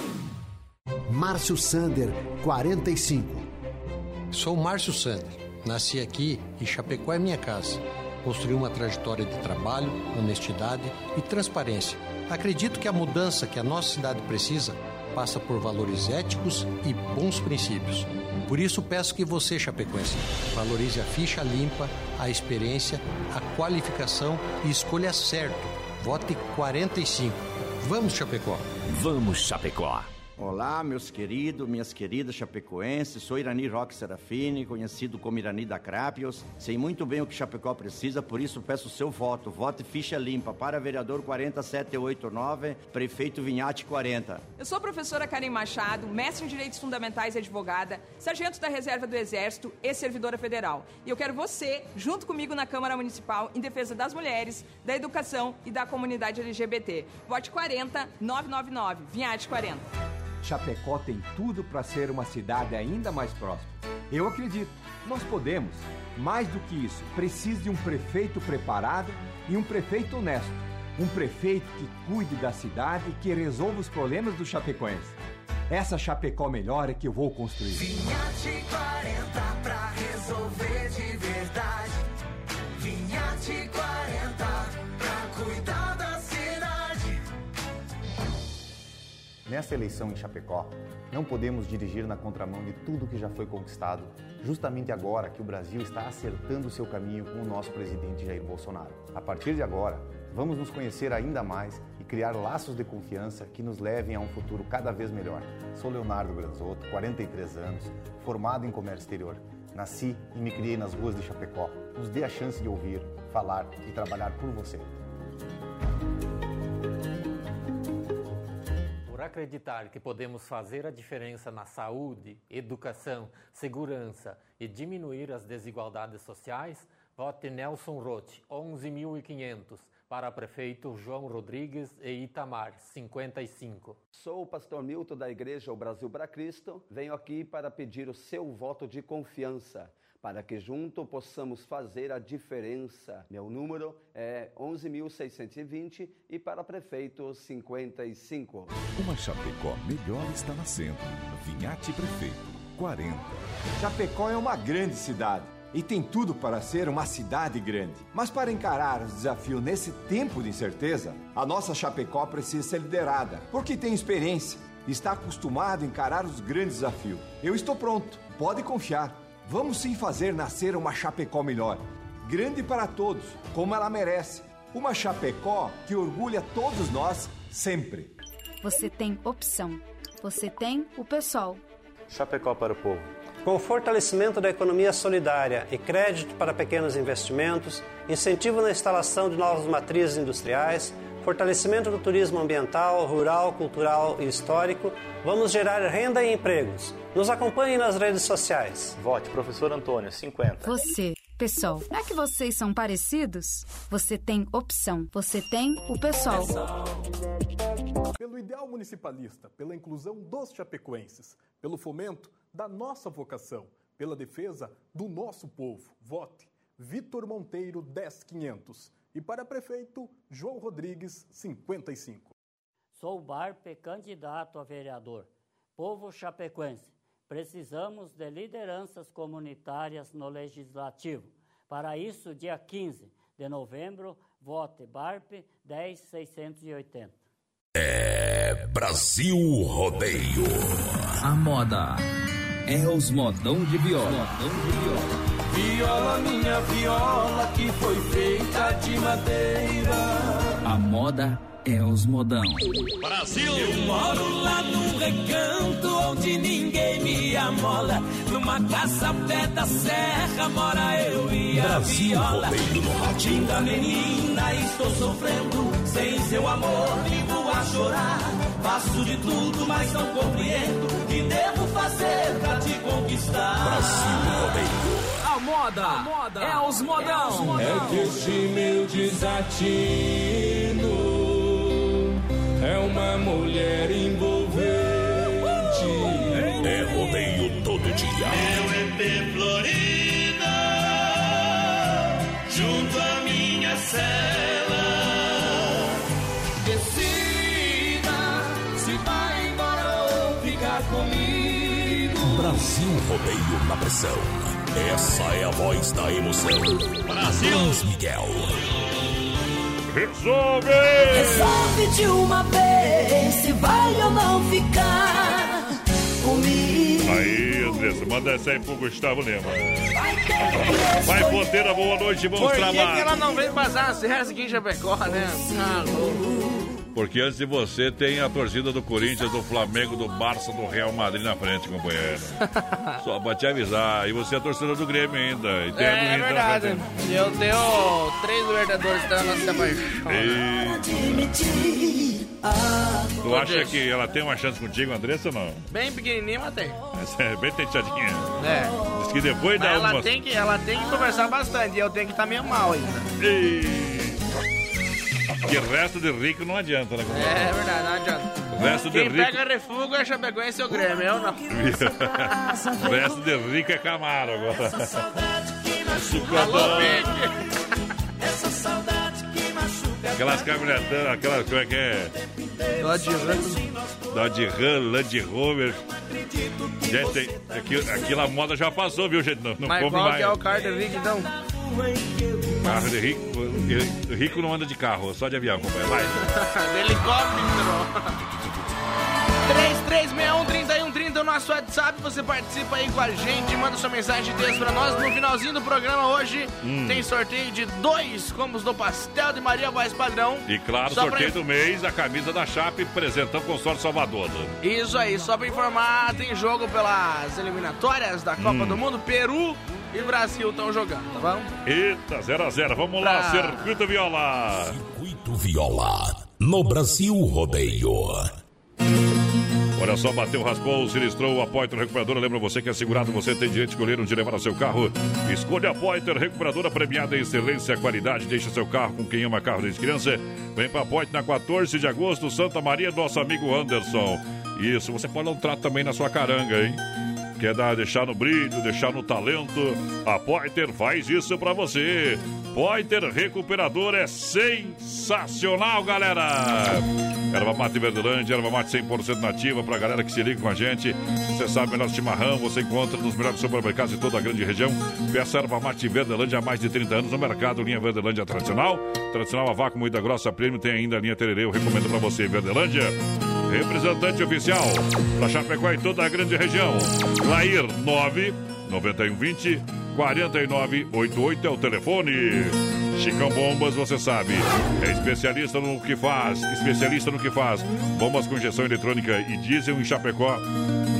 Márcio Sander, 45. Sou Márcio Sander. Nasci aqui e Chapecó é minha casa. Construí uma trajetória de trabalho, honestidade e transparência. Acredito que a mudança que a nossa cidade precisa passa por valores éticos e bons princípios. Por isso peço que você, chapecoense, valorize a ficha limpa, a experiência, a qualificação e escolha certo. Vote 45. Vamos, Chapecó. Vamos, Chapecó. Olá, meus queridos, minhas queridas chapecoenses. Sou Irani Roque Serafini, conhecido como Irani da Crápios. Sei muito bem o que Chapecó precisa, por isso peço o seu voto. Vote ficha limpa para vereador 40789, prefeito Vinhate 40. Eu sou a professora Karen Machado, mestre em Direitos Fundamentais e advogada, sargento da Reserva do Exército e servidora federal. E eu quero você, junto comigo na Câmara Municipal, em defesa das mulheres, da educação e da comunidade LGBT. Vote 40 999, Vinhate 40. Chapecó tem tudo para ser uma cidade ainda mais próspera. Eu acredito, nós podemos. Mais do que isso, precisa de um prefeito preparado e um prefeito honesto. Um prefeito que cuide da cidade e que resolva os problemas do chapecoense. Essa Chapecó melhor é que eu vou construir. Vinhate 40 pra resolver de verdade. Vinhate 40 Nessa eleição em Chapecó, não podemos dirigir na contramão de tudo que já foi conquistado, justamente agora que o Brasil está acertando seu caminho com o nosso presidente Jair Bolsonaro. A partir de agora, vamos nos conhecer ainda mais e criar laços de confiança que nos levem a um futuro cada vez melhor. Sou Leonardo Granzotto, 43 anos, formado em comércio exterior. Nasci e me criei nas ruas de Chapecó. Nos dê a chance de ouvir, falar e trabalhar por você. Acreditar que podemos fazer a diferença na saúde, educação, segurança e diminuir as desigualdades sociais, vote Nelson Roth, 11.500, para prefeito João Rodrigues e Itamar, 55. Sou o pastor Milton da Igreja O Brasil para Cristo. Venho aqui para pedir o seu voto de confiança, para que junto possamos fazer a diferença. Meu número é 11.620 e para prefeito 55. Uma Chapecó melhor está nascendo. Vinhate Prefeito, 40. Chapecó é uma grande cidade e tem tudo para ser uma cidade grande. Mas para encarar os desafios nesse tempo de incerteza, a nossa Chapecó precisa ser liderada, porque tem experiência e está acostumado a encarar os grandes desafios. Eu estou pronto, pode confiar. Vamos sim fazer nascer uma Chapecó melhor, grande para todos, como ela merece. Uma Chapecó que orgulha todos nós sempre. Você tem opção. Você tem o pessoal. Chapecó para o povo. Com o fortalecimento da economia solidária e crédito para pequenos investimentos, incentivo na instalação de novas matrizes industriais, fortalecimento do turismo ambiental, rural, cultural e histórico, vamos gerar renda e empregos. Nos acompanhe nas redes sociais. Vote professor Antônio, 50. Você, pessoal. Não é que vocês são parecidos? Você tem opção. Você tem o pessoal. Pelo ideal municipalista, pela inclusão dos chapecoenses, pelo fomento da nossa vocação, pela defesa do nosso povo. Vote Vitor Monteiro 10500 e para prefeito João Rodrigues 55. Sou Barpe, candidato a vereador. Povo chapecoense, precisamos de lideranças comunitárias no legislativo. Para isso, dia 15 de novembro, vote Barpe 10680. É Brasil Rodeio. A moda é os modão de viola. Modão de viola. Viola, minha viola, que foi feita de madeira. A moda é os modão. Brasil! Eu moro lá num recanto onde ninguém me amola. Numa casa pé da serra mora eu e a Brasil viola. rádio. Linda menina, estou sofrendo. Sem seu amor, vivo a chorar. Faço de tudo, mas não compreendo. O que devo fazer pra te conquistar? Brasil rodeio. A moda, é os modão. É que este meu desatino Meu EP Florida, junto à minha cela. Decida se vai embora ou ficar comigo. Brasil rodeio na pressão. Essa é a voz da emoção. Brasil. Luiz Miguel. Resolve! Resolve de uma vez se vai ou não ficar comigo. Aí, Andressa, manda essa aí pro Gustavo Lema. Vai, Ponteira, boa noite, bons Por que, que trabalhos. ela não veio passar as férias aqui em Chapecó, né? Ah, louco. Porque antes de você tem a torcida do Corinthians, do Flamengo, do Barça, do Real Madrid na frente, companheiro. Só pra te avisar. E você é torcedor do Grêmio ainda. E tem É na verdade. eu tenho três Libertadores da nossa paixão. Tu acha que ela tem uma chance contigo, Andressa, ou não? Bem pequenininha, mas tem. Essa é bem tentadinha. É. Diz que depois Mas dá ela tem, que, ela tem que conversar bastante e eu tenho que estar meio mal ainda. Ei. Que resto de rico não adianta, né? compadre? É verdade, não adianta. O resto de Quem rico... pega refúgio é Chapecoense e o Grêmio, eu não. o resto de rico é Camaro agora. Alô. Pique. Aquelas caminhonetas, aquelas, como é que é? Dodge Ram. Dodge Ram, Land Rover. Gente, tem- aquilo, aquela moda já passou, viu, gente? Não, não Mas compre qual mais. que é o carro de Rick, então? Carro de rico. Rico não anda de carro, só de avião, companheiro. Vai. helicóptero. 3361-3130 o nosso WhatsApp, você participa aí com a gente, manda sua mensagem de texto pra nós. No finalzinho do programa hoje Hum. tem sorteio de dois combos do Pastel de Maria Voz Padrão. E claro, Só pra- sorteio do mês, a camisa da Chape, presentão consórcio Salvador. Isso aí, só pra informar, tem jogo pelas eliminatórias da Copa Hum. do Mundo. Peru e Brasil estão jogando, tá bom? Eita, 0x0. Vamos lá, Pra- Circuito Viola. Circuito Viola, no Brasil Rodeio. Olha só, bateu, raspou, sinistrou, a Poiter Recuperadora. Lembra você que é segurado, você tem direito de escolher onde levar o seu carro. Escolha a Poiter Recuperadora, premiada em excelência qualidade. Deixa seu carro com quem ama carro desde criança. Vem pra Poiter na 14 de agosto, Santa Maria, nosso amigo Anderson. Isso, você pode dar um trato também na sua caranga, hein? Quer dar, deixar no brilho, deixar no talento? A Poiter faz isso pra você. Poiter Recuperador é sensacional, galera! Erva mate Verdelândia, erva mate 100% nativa pra galera que se liga com a gente. Você sabe, melhor chimarrão você encontra nos melhores supermercados de toda a grande região. Peça erva mate Verdelândia há mais de 30 anos no mercado. Linha Verdelândia tradicional. Tradicional a vácuo, moída grossa, prêmio. Tem ainda a linha Tererê. Eu recomendo pra você, Verdelândia. Representante oficial da Chapecó e toda a grande região. Lair 9 9120 4988 é o telefone. Chicão Bombas, você sabe, é especialista no que faz, especialista no que faz. Bombas com injeção eletrônica e diesel em Chapecó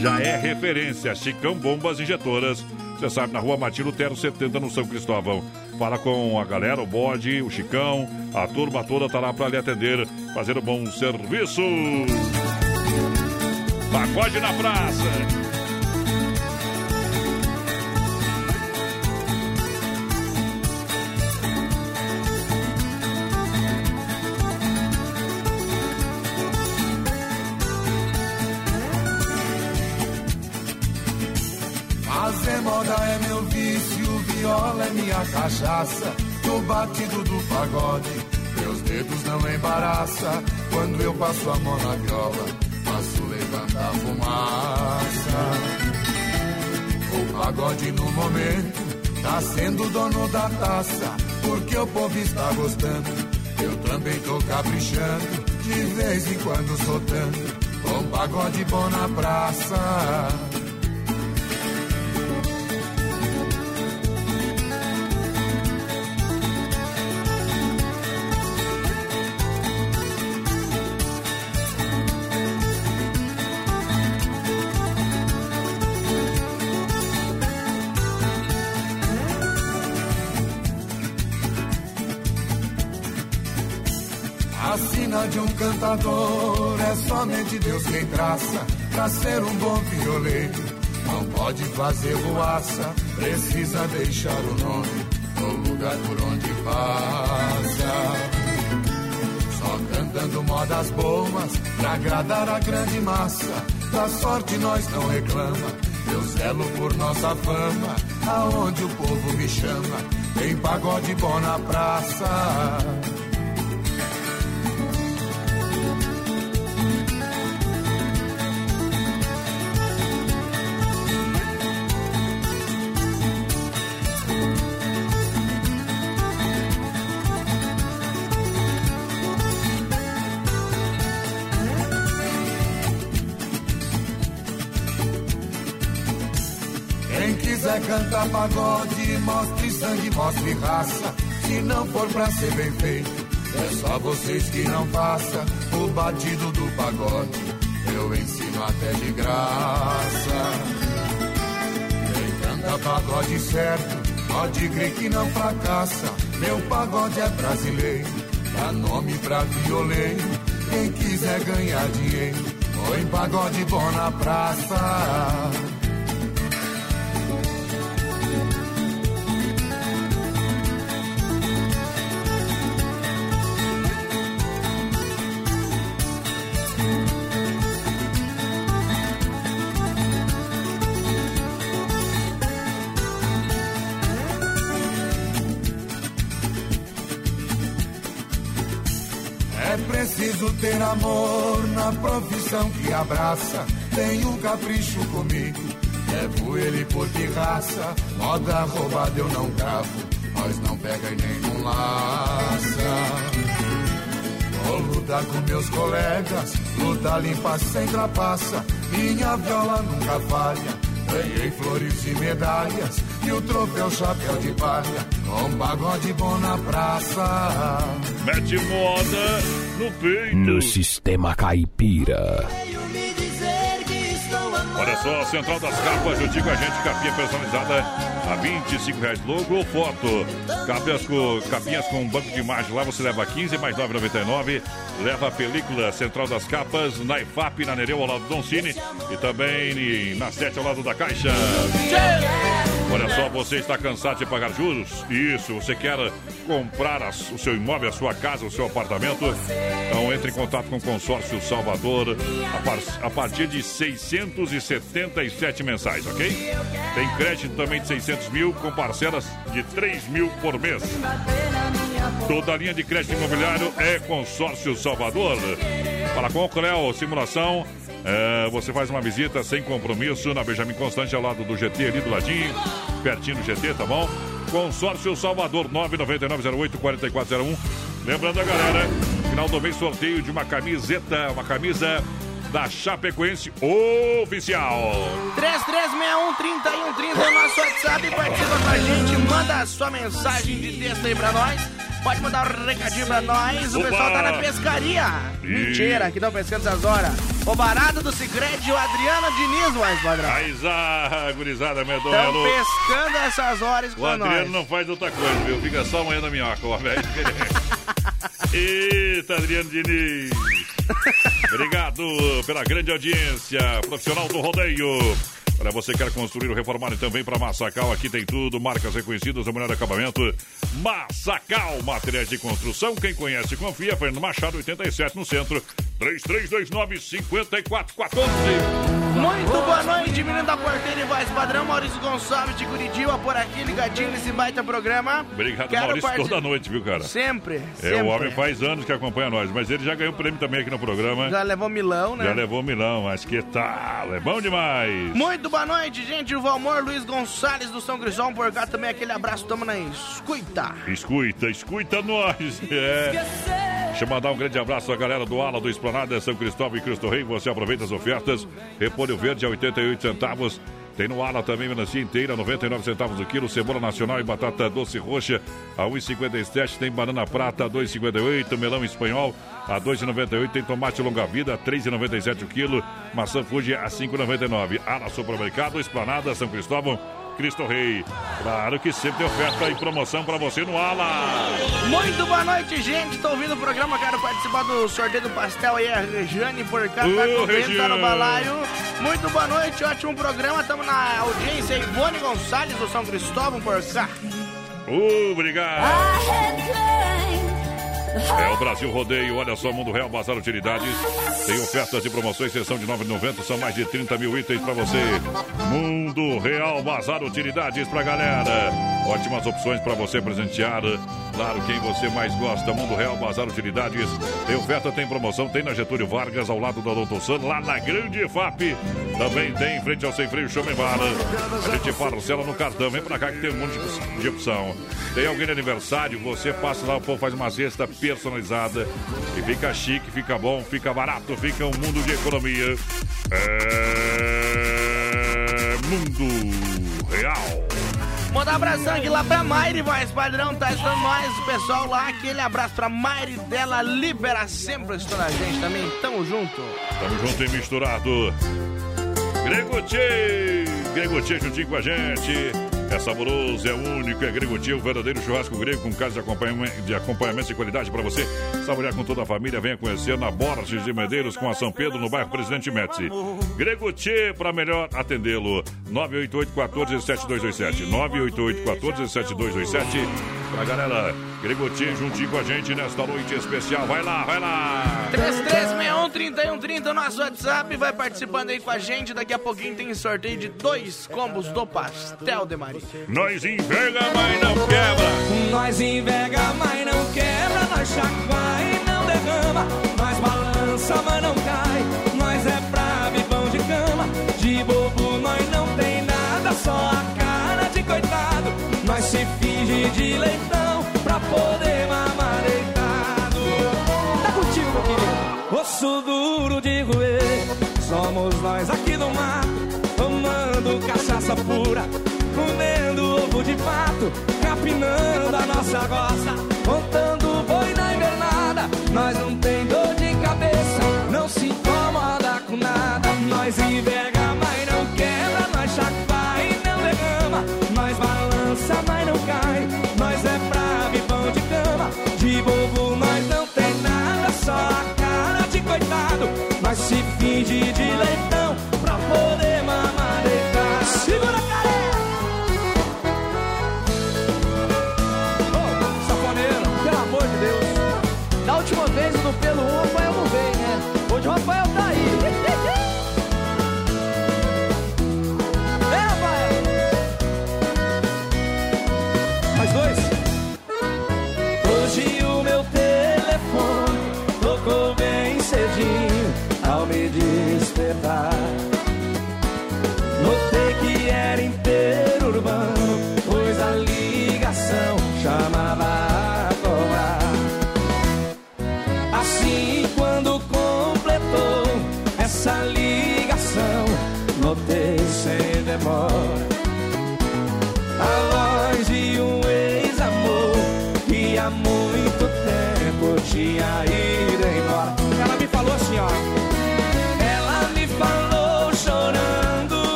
já é referência. Chicão Bombas Injetoras, você sabe, na rua Martim Lutero 70 no São Cristóvão. Fala com a galera, o bode, o Chicão, a turma toda tá lá para lhe atender, fazer um bom serviço. Pagode na praça. Minha cachaça. No batido do pagode, meus dedos não embaraça. Quando eu passo a mão na viola, faço levantar fumaça. O pagode no momento tá sendo dono da taça, porque o povo está gostando. Eu também tô caprichando, de vez em quando soltando. Um pagode bom na praça. Somente Deus quem traça. Pra ser um bom violeiro, não pode fazer voaça. Precisa deixar o nome no lugar por onde passa. Só cantando modas boas pra agradar a grande massa. Da sorte nós não reclama. Eu zelo por nossa fama. Aonde o povo me chama, tem pagode bom na praça. Pagode, mostre sangue, mostre raça. Se não for pra ser bem feito, É só vocês que não façam o batido do pagode. Eu ensino até de graça. Quem canta pagode certo, pode crer que não fracassa. Meu pagode é brasileiro, dá nome pra violeiro. Quem quiser ganhar dinheiro, põe pagode bom na praça. Preciso ter amor na profissão que abraça. Tem um capricho comigo, levo ele por pirraça. Moda roubada eu não gravo, nós não pega e nem não laça. Vou lutar com meus colegas, luta limpa sem trapaça. Minha viola nunca falha. Ganhei flores e medalhas e o troféu chapéu de palha com pagode bom na praça. Mete moda no peito. No sistema caipira. Olha só, Central das Capas, eu digo a gente, capinha personalizada a 25 reais, logo ou foto. Capinhas com, capinhas com banco de imagem, lá você leva 15 mais 9,99. Leva a película Central das Capas, na IFAP, na Nereu, ao lado do Don Cine. E também na 7, ao lado da Caixa. Olha só, você está cansado de pagar juros? Isso, você quer comprar o seu imóvel, a sua casa, o seu apartamento? Então entre em contato com o Consórcio Salvador a, par- a partir de 677 mensais, ok? Tem crédito também de 600 mil com parcelas de 3 mil por mês. Toda a linha de crédito imobiliário é Consórcio Salvador. Fala com o Cleo, simulação. É, você faz uma visita sem compromisso na Benjamin Constante, ao lado do GT, ali do ladinho, pertinho do GT, tá bom? Consórcio Salvador, 999084401. Lembrando a galera, final do mês, sorteio de uma camiseta, uma camisa da Chapecoense oficial. 3361-3130 é o nosso WhatsApp. Participa com a gente, manda a sua mensagem de texto aí pra nós. Pode mandar um recadinho pra nós. O Opa! pessoal tá na pescaria. Mentira, que estão pescando essas horas. O barato do Cicred e o Adriano Diniz, mais padrão. Mas a gurizada medonha, Estão alô. pescando essas horas O com Adriano nós. não faz outra coisa, viu? Fica só amanhã na minhoca, ó, velho. Eita, Adriano Diniz. Obrigado pela grande audiência. Profissional do rodeio. Olha, você quer construir ou reformar também para Massacal? Aqui tem tudo, marcas reconhecidas, o melhor acabamento. Massacal, materiais de construção. Quem conhece, confia. Fernando Machado, 87 no centro. 3329-5414. Muito boa noite, menino da porteira e voz padrão. Maurício Gonçalves de Curitiba por aqui, ligadinho nesse baita programa. Obrigado, Quero Maurício, parti- toda noite, viu, cara? Sempre, É, sempre. o homem faz anos que acompanha nós, mas ele já ganhou prêmio também aqui no programa. Já levou milão, né? Já levou milão, mas que tal? É bom demais. Muito boa noite, gente. O Valmor Luiz Gonçalves do São Cristóvão por cá também. Aquele abraço, tamo na escuta. Escuta, escuta nós. É. Deixa eu mandar um grande abraço à galera do Ala do Esplanada São Cristóvão e Cristo Rei. Você aproveita as ofertas. Repolho verde a 88 centavos. Tem no Ala também, melancia inteira, 99 centavos o quilo. Cebola nacional e batata doce roxa a 1,57. Tem banana prata a 2,58. Melão espanhol a 2,98. Tem tomate longa-vida a 3,97 o quilo. Maçã Fuji a 5,99. Ala Supermercado, Esplanada São Cristóvão. Cristo Rei. Claro que sempre tem oferta e promoção pra você no Ala. Muito boa noite, gente. Tô ouvindo o programa, quero participar do sorteio do pastel aí. A Regiane por cá, tá com vento, tá no balaio. Muito boa noite, ótimo programa. Tamo na audiência. Ivone Gonçalves do São Cristóvão por cá. Obrigado. É o Brasil Rodeio, olha só, Mundo Real Bazar Utilidades. Tem ofertas e promoções, sessão de 9,90, são mais de 30 mil itens pra você. Mundo Real Bazar Utilidades pra galera. Ótimas opções pra você presentear. Claro, quem você mais gosta, Mundo Real Bazar Utilidades. Tem oferta, tem promoção, tem na Getúlio Vargas, ao lado da Doutor San, lá na Grande FAP. Também tem em frente ao Sem Freio Show Bala. A gente parcela no cartão, vem pra cá que tem um monte de opção. Tem alguém de aniversário, você passa lá, o povo faz uma cesta personalizada e fica chique, fica bom, fica barato, fica um mundo de economia. É... Mundo Real. Mandar um abração aqui lá pra Maire, voz padrão, tá estando nós, o pessoal lá, aquele abraço pra Maire dela, libera sempre estando a gente também, tamo junto. Tamo junto e misturado. Gregotier, Gregotier juntinho com a gente. É saboroso, é único, é Gregotier, o verdadeiro churrasco grego com casa de acompanhamento, de acompanhamento e qualidade para você. Saborear com toda a família, venha conhecer na Borges de Medeiros com a São Pedro, no bairro Presidente Médici. Gregotier, para melhor atendê-lo. 988-14-7227. 988-14-7227. Pra galera, Gregotier juntinho com a gente nesta noite especial. Vai lá, vai lá! 3361-3130, nosso WhatsApp, vai participando aí com a gente. Daqui a pouquinho tem sorteio de dois combos do Pastel de Maria. Nós enverga, mas não quebra. Nós enverga, mas não quebra. Nós chacoalha e não derrama. Nós balança, mas não cai. Nós é brabo e pão de cama. De bobo nós não tem nada, só a cara de coitado. Nós se finge de leitão poder mamar deitado. Tá contigo, meu querido. Osso duro de roer. Somos nós aqui no mato, tomando cachaça pura comendo ovo de pato, capinando a nossa goça, montando boi na invernada. Nós não tem dor de cabeça, não se incomoda com nada. Nós enverga, se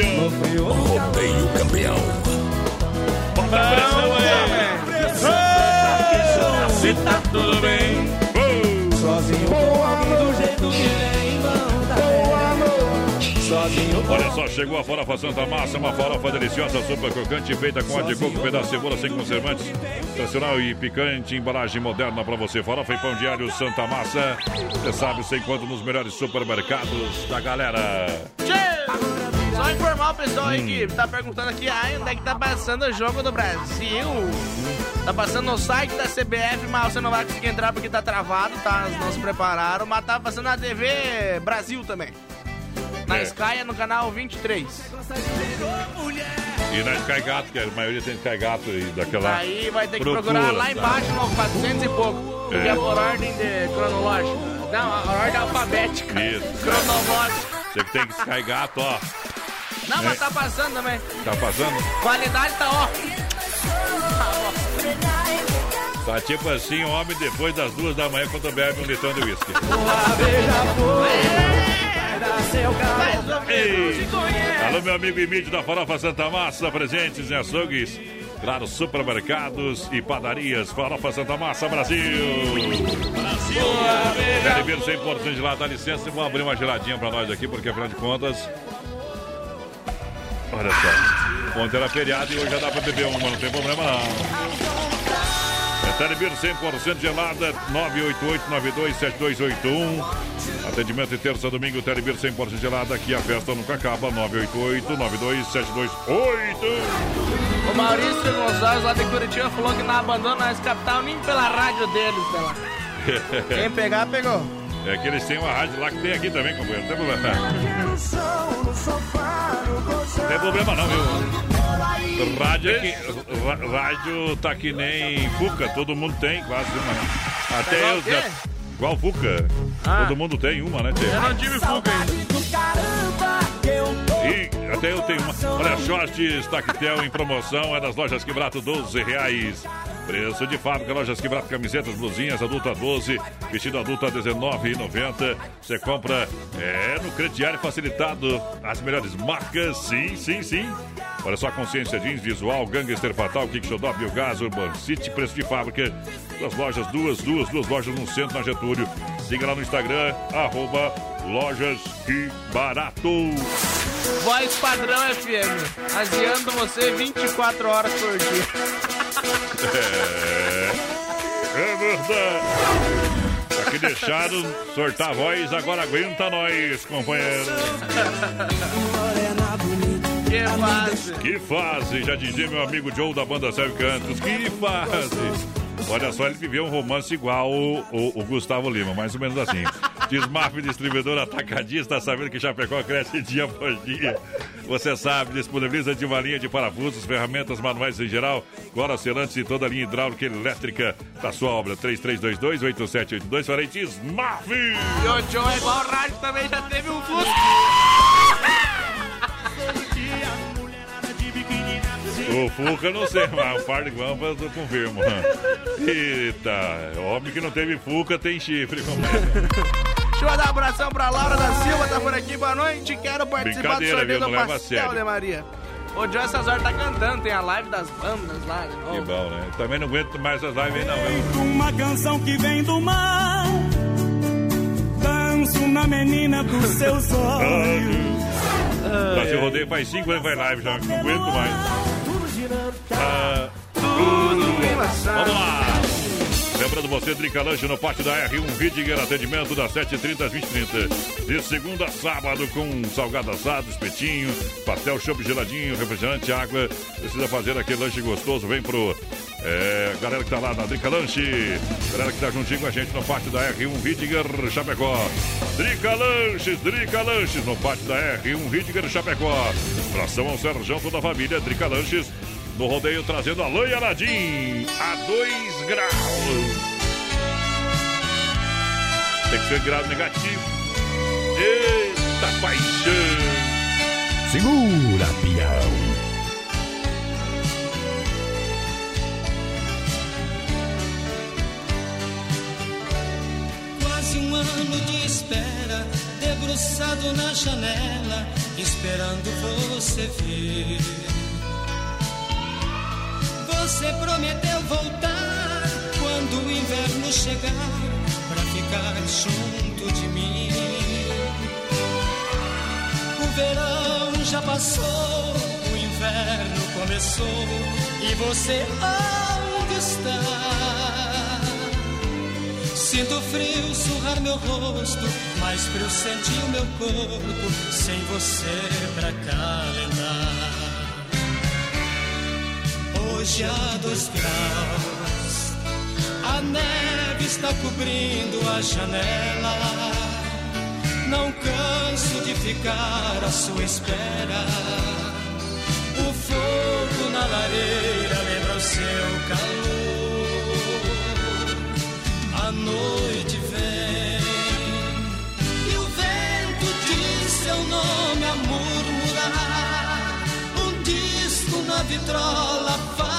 campeão. Rodeio campeão. Bota a pressão aí. Se tá tudo bem? Sozinho com alguém do jeito que vem. Sozinho com Olha só, chegou a farofa Santa Massa, uma farofa deliciosa, super crocante, feita com óleo de coco, pedaço de cebola sem conservantes, tradicional e picante, embalagem moderna pra você. Farofa e pão diário Santa Massa, você sabe, você encontra nos melhores supermercados da galera. Só informar o pessoal aí que tá perguntando aqui, ah, onde é que tá passando o jogo do Brasil? Tá passando no site da CBF, mas você não vai conseguir entrar porque tá travado, tá? Não se prepararam, mas tá passando na TV Brasil também. Na É. Sky é no canal 23. mulher, E na Sky Gato, que a maioria tem Sky Gato e daquela. Aí vai ter que procura, procurar lá tá? embaixo no 400 e pouco. É. é por ordem de cronológica. Não, a ordem alfabética. Isso. Cronológica. Você que tem que Sky Gato, ó. Não, mas tá passando também. Tá passando? Qualidade tá ó. Tá tipo assim, homem depois das duas da manhã quando bebe um litrão de uísque. Alô, meu amigo Emílio da Farofa Santa Massa, presentes em açougues, claro, supermercados e padarias. Farofa Santa Massa, Brasil! Brasil! Ribeiro 100% de lá, dá licença, vamos abrir uma geladinha pra nós aqui, porque afinal de contas. Olha só, ontem era feriado e hoje já dá pra beber uma, não tem problema não. É Telebir 100% gelada, 988-927281. Atendimento de terça a domingo, Telebir 100% gelada. Aqui a festa nunca acaba, 988-927281. O Maurício Gonçalves lá de Curitiba falou que não abandona esse capital nem pela rádio deles, pela. Quem pegar, pegou. É que eles têm uma rádio lá que tem aqui também, companheiro. Não tem problema. Não tem problema não, viu? Rádio, é que, ra- rádio tá que nem Fuca, todo mundo tem quase uma. Até Igual eu. já- Igual Fuca. Ah. Todo mundo tem uma, né? Eu não tive ainda. E até eu tenho uma. Olha, shorts Tactel em promoção é das lojas Quebrato 12 reais. Preço de fábrica, lojas Quebrato, camisetas, blusinhas, adulta 12, vestido adulto a 19,90. Você compra é, no crediário facilitado. As melhores marcas, sim, sim, sim. Olha só, Consciência Jeans, Visual, Gangster Fatal, Kick Xodó, Biogás, Urban City, preço de fábrica. Duas lojas, duas, duas, duas lojas no centro, na Getúlio. Siga lá no Instagram, arroba Lojas que Barato. Voz padrão FM. Aziando você 24 horas por dia. É, é verdade. Que deixaram sortar a voz, agora aguenta nós, companheiro. Que fase. Que fase, já dizia meu amigo Joe da banda Sérgio Cantos. Que fase. Olha só, ele viveu um romance igual o, o- o Gustavo Lima, mais ou menos assim. Desmaf distribuidor atacadista, sabendo que Chapecó cresce dia por dia. Você sabe, disponibiliza de uma linha de parafusos, ferramentas manuais em geral, cora selantes e toda a linha hidráulica e elétrica da sua obra. 3322-8782, farei Desmaf! E o Joe é rádio também, já teve um fluxo. O Fuca não sei, mas o par de guampas eu confirmo. Eita, homem que não teve Fuca tem chifre, companheiro. Deixa eu mandar um abração pra Laura da Silva, tá por aqui, boa noite. Quero participar do Brincadeira, sorteio do Pastel de Maria. O Joe essas horas tá cantando, tem a live das bandas lá de Que bom, né? Também não aguento mais essas lives aí, não, viu? Uma canção que vem do mar. Danço na menina dos seus olhos. Brasil Rodeio faz cinco anos que vai live já, não aguento mais. Ah, Vamos lá! Lembrando você, Drica Lanche no pátio da R1 Vidiger, atendimento das 7h30 às 20h30. De segunda a sábado, com salgado assado, espetinho, pastel, chopp geladinho, refrigerante, água. Precisa fazer aquele lanche gostoso, vem pro. É, galera que tá lá na Drica Lanche, galera que tá juntinho com a gente no pátio da R1 Vidiger, Chapecó. Drica Lanches, Drica Lanches, no pátio da R1 Vidiger, Chapecó. Tração ao Serjão, toda a família, Drica Lanches no rodeio trazendo Alain e Aladim a 2 graus. Tem que ser grau negativo. Eita paixão! Segura. Quase um ano de espera, debruçado na janela, esperando você vir. Você prometeu voltar quando o inverno chegar, pra ficar junto de mim. O verão já passou, o inverno começou, e você onde está? Sinto frio surrar meu rosto, mais frio sentir o meu corpo, sem você pra calentar. Hoje há dois graus, a neve está cobrindo a janela. Não canso de ficar à sua espera. O fogo na lareira lembra o seu calor. A noite vitrola faz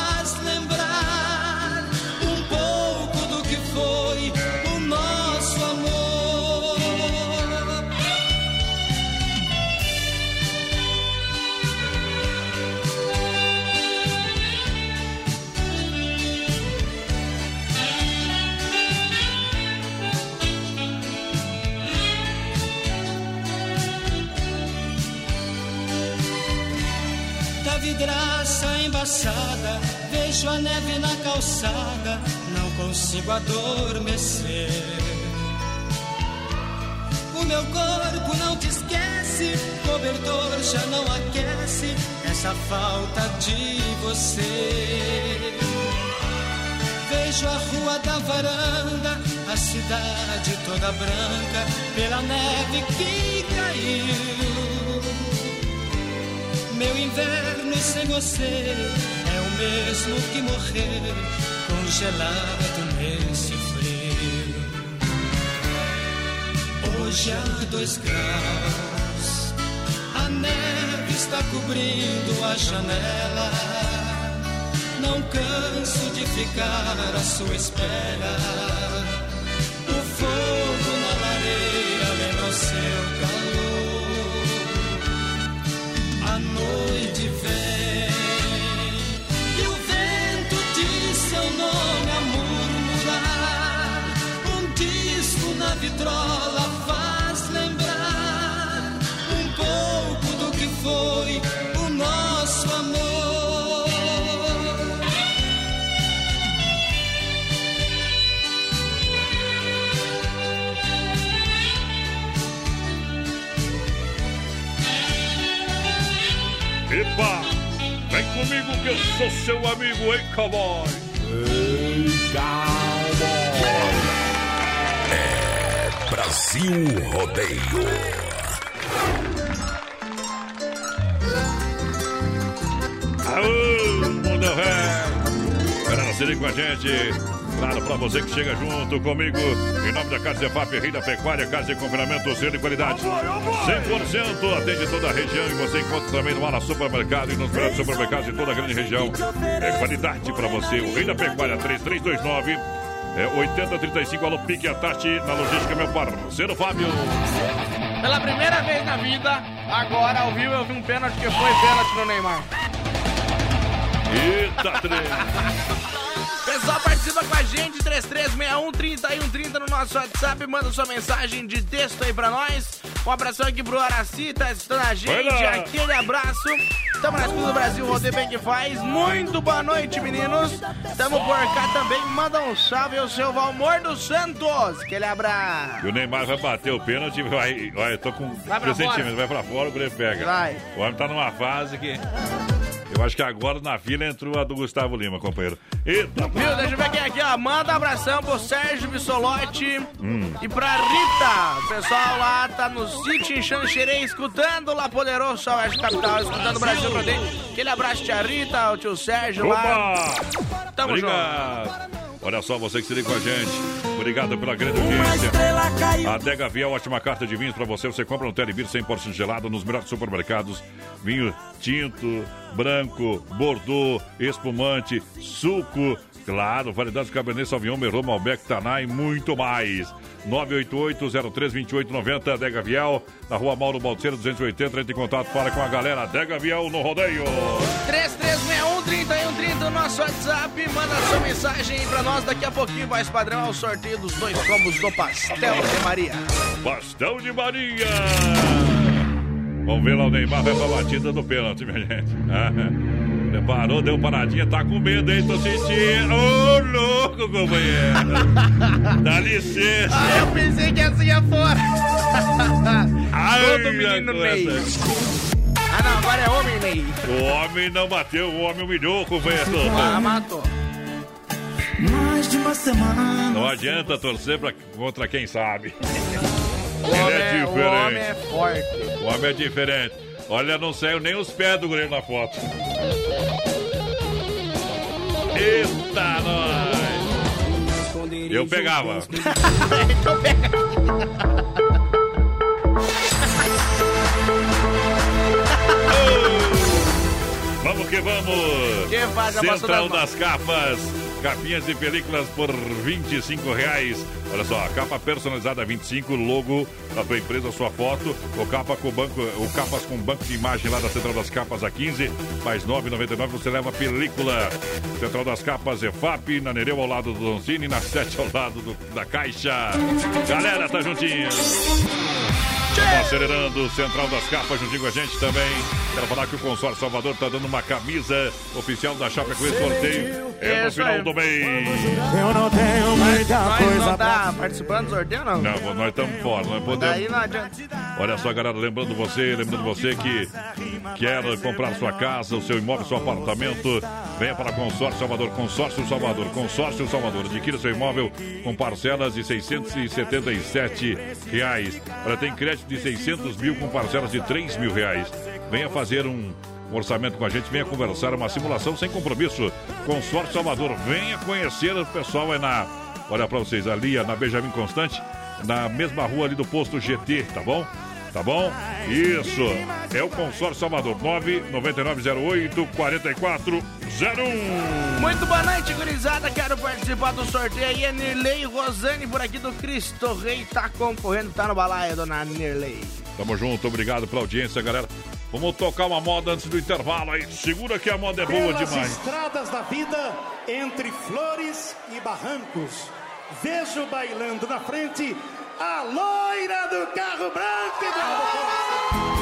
Vejo a neve na calçada, não consigo adormecer. O meu corpo não te esquece, cobertor já não aquece essa falta de você. Vejo a rua da varanda, a cidade toda branca pela neve que caiu. Meu inverno sem você é o mesmo que morrer congelado nesse frio. Hoje há dois graus, a neve está cobrindo a janela. Não canso de ficar à sua espera. Calor. Comigo que eu sou seu amigo, hein, cowboy? Ei, É Brasil Rodeio. Aô, mundo velho! Galera, se liga com a gente. Claro, pra você que chega junto comigo, em nome da Casa EFAP, Rei da Pecuária, Casa de Confinamento, selo de qualidade. 100% atende toda a região e você encontra também no Ala Supermercado e nos grandes supermercados de toda a grande região. É qualidade pra você. O Rei da Pecuária, 3329 é 8035, alô Pique Atati, na logística, meu parceiro Fábio. Pela primeira vez na vida, agora ao vivo eu vi um pênalti que foi pênalti no Neymar. Eita, trem. Participa com a gente, 3361-3130 no nosso WhatsApp, manda sua mensagem de texto aí pra nós. Um abração aqui pro Araci, tá assistindo a gente, aquele abraço. Tamo na escuta do Brasil, Rodeio Bem que faz. Muito boa noite, meninos. Tamo por cá também, manda um salve ao seu Valmor dos Santos. Aquele abraço. E o Neymar vai bater o pênalti, vai. Olha, eu tô com Vai pra pressentimento, vai pra fora, o goleiro pega. Vai. O homem tá numa fase que. Eu acho que agora na fila entrou a do Gustavo Lima, companheiro. Eita, Viu? Deixa eu ver quem é aqui, ó. Manda um abração pro Sérgio Bissolotti Hum. e pra Rita. O pessoal lá tá no sítio em Xanxerê, escutando lá Poderoso Oeste Capital, escutando o Brasil Rodeio. Aquele abraço, tia Rita, o tio Sérgio lá. Opa! Tamo junto. Obrigado. Olha só, você que se liga com a gente. Obrigado pela grande audiência. A Adega Viel, ótima carta de vinhos para você. Você compra um Telebir 100% gelado nos melhores supermercados. Vinho tinto, branco, bordeaux, espumante, suco. Claro, variedades Cabernet Sauvignon, Merlot, Malbec, Taná e muito mais. 988-03-2890, Adega Viel, na rua Mauro Balseiro 280. Entre em contato, fala com a galera. Adega Viel no rodeio. 3361-3130 no nosso WhatsApp. Manda sua mensagem aí pra nós. Daqui a pouquinho, mais padrão, ao sorteio dos dois combos do Pastel de Maria. Pastel de Maria! Vamos ver lá o Neymar vai pra batida do pênalti, minha gente. Preparou, deu paradinha, tá com medo, hein? Tô sentindo. Ô, louco, companheiro! Dá licença! Ah, eu pensei que assim ia fora. Ai, Todo menino Ney. tá- Ah, não, agora é homem, Ney. O homem não bateu, o homem humilhou, companheiro. Ah, matou. Mais de uma semana. Não adianta torcer pra, contra quem sabe. O Ele homem é é- o diferente. homem é forte. O homem é diferente. Olha, não saiu nem os pés do goleiro na foto. Eita, nós! Eu pegava. então pega. Vamos que vamos! Que Central das Capas. Capinhas e películas por 25 reais. Olha só, capa personalizada 25, logo da tua empresa, sua foto. O capa com banco, o capas com banco de imagem lá da Central das Capas a 15, mais 9,99 você leva a película. Central das Capas EFAP, na Nereu ao lado do Doncini, na 7 ao lado do- da Caixa. Galera, tá juntinho. Tá acelerando, Central das Capas juntinho com a gente também. Quero falar que o Consórcio Salvador tá dando uma camisa oficial da Chapecoense sorteio. É no final aí. do mês. Eu não tenho muita Nós não tá participando do sorteio, não? Não, nós estamos fora, nós podemos. Daí não adianta. Olha só, galera, lembrando você, lembrando você que quer comprar sua casa, o seu imóvel, seu apartamento, venha para Consórcio Salvador, Consórcio Salvador, Consórcio Salvador. Adquira seu imóvel com parcelas de 677 reais. Olha, tem crédito de 600 mil com parcelas de 3 mil reais. Venha fazer um um orçamento com a gente, venha conversar, uma simulação sem compromisso. Consórcio Salvador, venha conhecer o pessoal é na. Olha para vocês, ali é na Benjamin Constante, na mesma rua ali do posto GT, tá bom? Tá bom? Isso. É o Consórcio Salvador, 99908 4401. Muito boa noite, gurizada. Quero participar do sorteio aí. É Nirley Rosane por aqui do Cristo Rei. Tá concorrendo, tá no balaio, dona Nirley. Tamo junto, obrigado pela audiência, galera. Vamos tocar uma moda antes do intervalo aí. Segura que a moda é boa Pelas demais. estradas da vida, entre flores e barrancos, vejo bailando na frente a loira do carro branco e do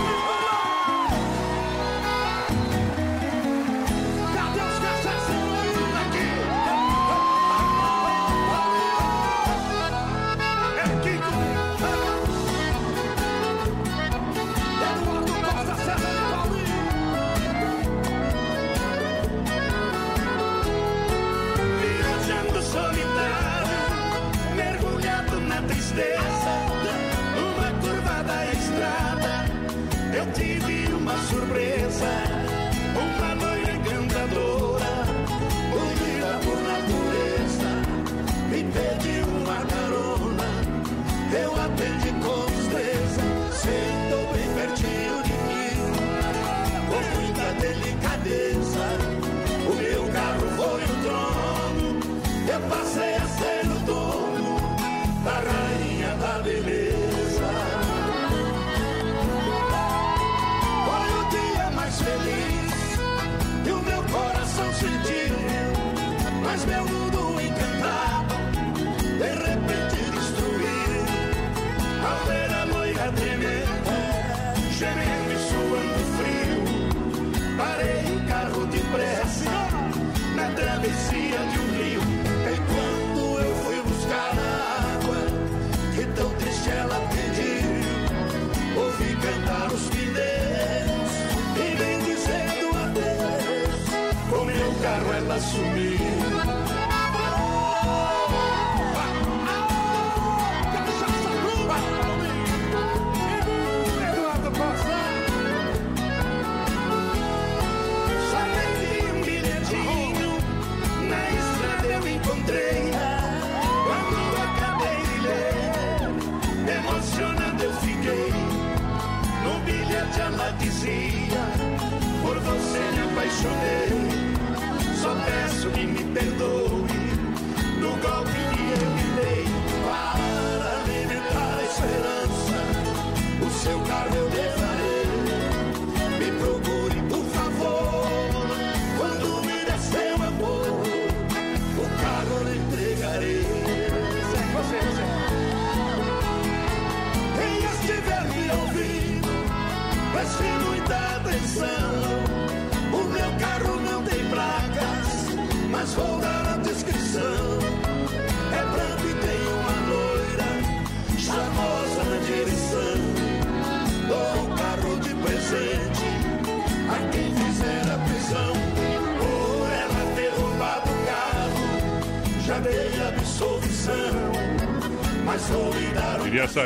me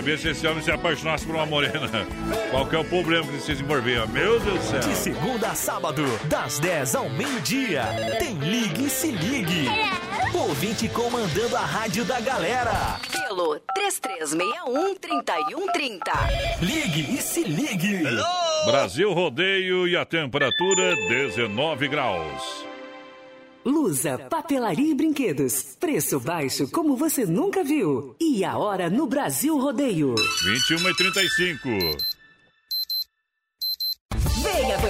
saber se esse homem se apaixonasse por uma morena. Qual que é o problema que se desenvolver? Meu Deus do céu. De segunda a sábado, das 10 ao meio-dia, tem Ligue e Se Ligue. Ouvinte comandando a rádio da galera. Pelo 3361-3130. Ligue e Se Ligue. Brasil Rodeio e a temperatura 19 graus. Lusa, papelaria e brinquedos. Preço baixo como você nunca viu. E a hora no Brasil Rodeio. 21 e 35.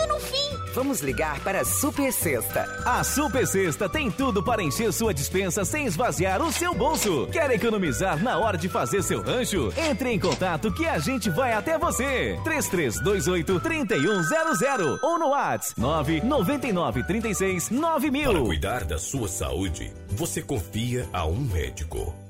tudo no fim. Vamos ligar para a Super Sexta. A Super Sexta tem tudo para encher sua dispensa sem esvaziar o seu bolso. Quer economizar na hora de fazer seu rancho? Entre em contato que a gente vai até você. 3328-3100 ou no WhatsApp 999369000. Para cuidar da sua saúde, você confia a um médico.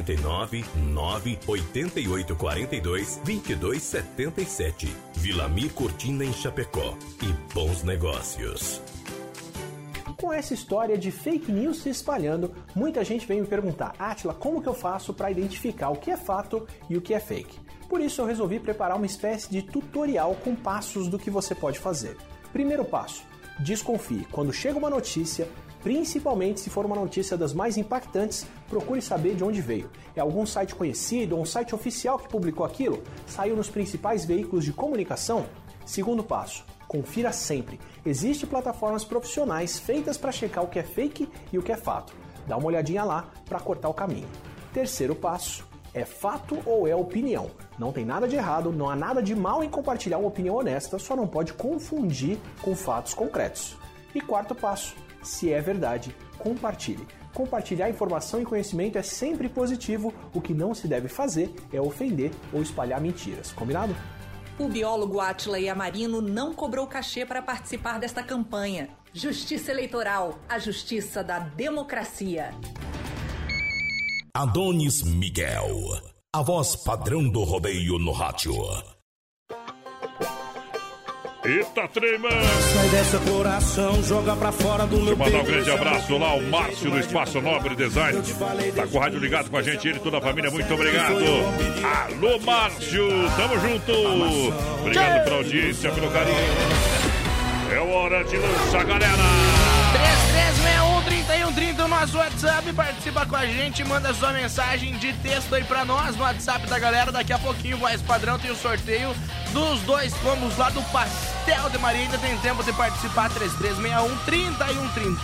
49 9 88 42 22 77. Vilamir Cortina em Chapecó. E bons negócios. Com essa história de fake news se espalhando, muita gente vem me perguntar: Atila, como que eu faço para identificar o que é fato e o que é fake? Por isso eu resolvi preparar uma espécie de tutorial com passos do que você pode fazer. Primeiro passo: desconfie. Quando chega uma notícia, principalmente se for uma notícia das mais impactantes, procure saber de onde veio. É algum site conhecido ou um site oficial que publicou aquilo? Saiu nos principais veículos de comunicação? Segundo passo: confira sempre. Existem plataformas profissionais feitas para checar o que é fake e o que é fato. Dá uma olhadinha lá para cortar o caminho. Terceiro passo: é fato ou é opinião? Não tem nada de errado, não há nada de mal em compartilhar uma opinião honesta, só não pode confundir com fatos concretos. E quarto passo: se é verdade, compartilhe. Compartilhar informação e conhecimento é sempre positivo, o que não se deve fazer é ofender ou espalhar mentiras, combinado? O biólogo Átila Yamarino não cobrou cachê para participar desta campanha. Justiça Eleitoral, a justiça da democracia. Adonis Miguel, a voz padrão do rodeio no rádio. Eita, trema! Sai dessa coração, joga pra fora do Deixa eu mandar um grande amor abraço lá, o Márcio do Espaço Nobre Design. Tá com o rádio ligado com a gente, ele e toda a família, muito obrigado. Alô, Márcio, tamo junto. Obrigado pela audiência, pelo carinho. É hora de lançar, galera. 3361-3130, o nosso WhatsApp. Participa com a gente, manda sua mensagem de texto aí pra nós no WhatsApp da galera. Daqui a pouquinho, voz padrão, tem o sorteio dos dois combos lá do Pastel de Maria. Ainda tem tempo de participar, 3361-3130.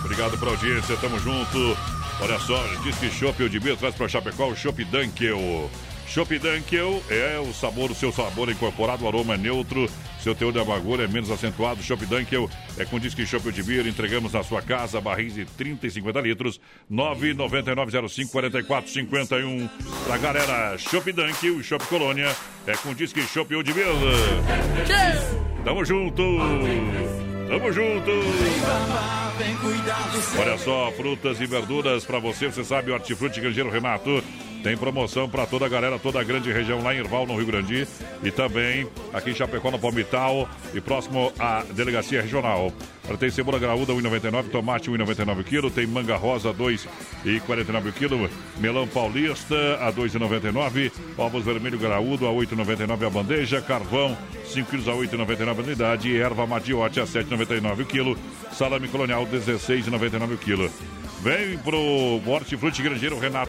Obrigado pela audiência, tamo junto. Olha só, diz que Chopp Odibir traz pra Chapecó o Chopp Dunkel. Chopp Dunkel é o sabor, o seu sabor incorporado, o aroma é neutro, seu teor de amargura é menos acentuado. Chopp Dunkel é com disque Chopp Odibir, entregamos na sua casa barris de 30 e 50 litros, 999054451. Pra galera, Chopp Dunkel, Chopp Colônia, é com disque Chopp Odibir. Tamo junto! Tamo junto! Olha só, frutas e verduras pra você. Você sabe, o Hortifruti Grangeiro Renato Tem promoção para toda a galera, toda a grande região lá em Irval, no Rio Grande. E também aqui em Chapecó, no Palmital. E próximo à delegacia regional. Tem cebola graúda 1,99, tomate 1,99 kg, tem manga rosa 2,49 kg, melão paulista a 2,99, ovos vermelho graúdo a 8,99 a bandeja, carvão 5 kg a 8,99 a unidade. E erva madiote a 7,99 o quilo, salame colonial 16,99 o quilo. Vem pro Hortifruti Grangeiro Renato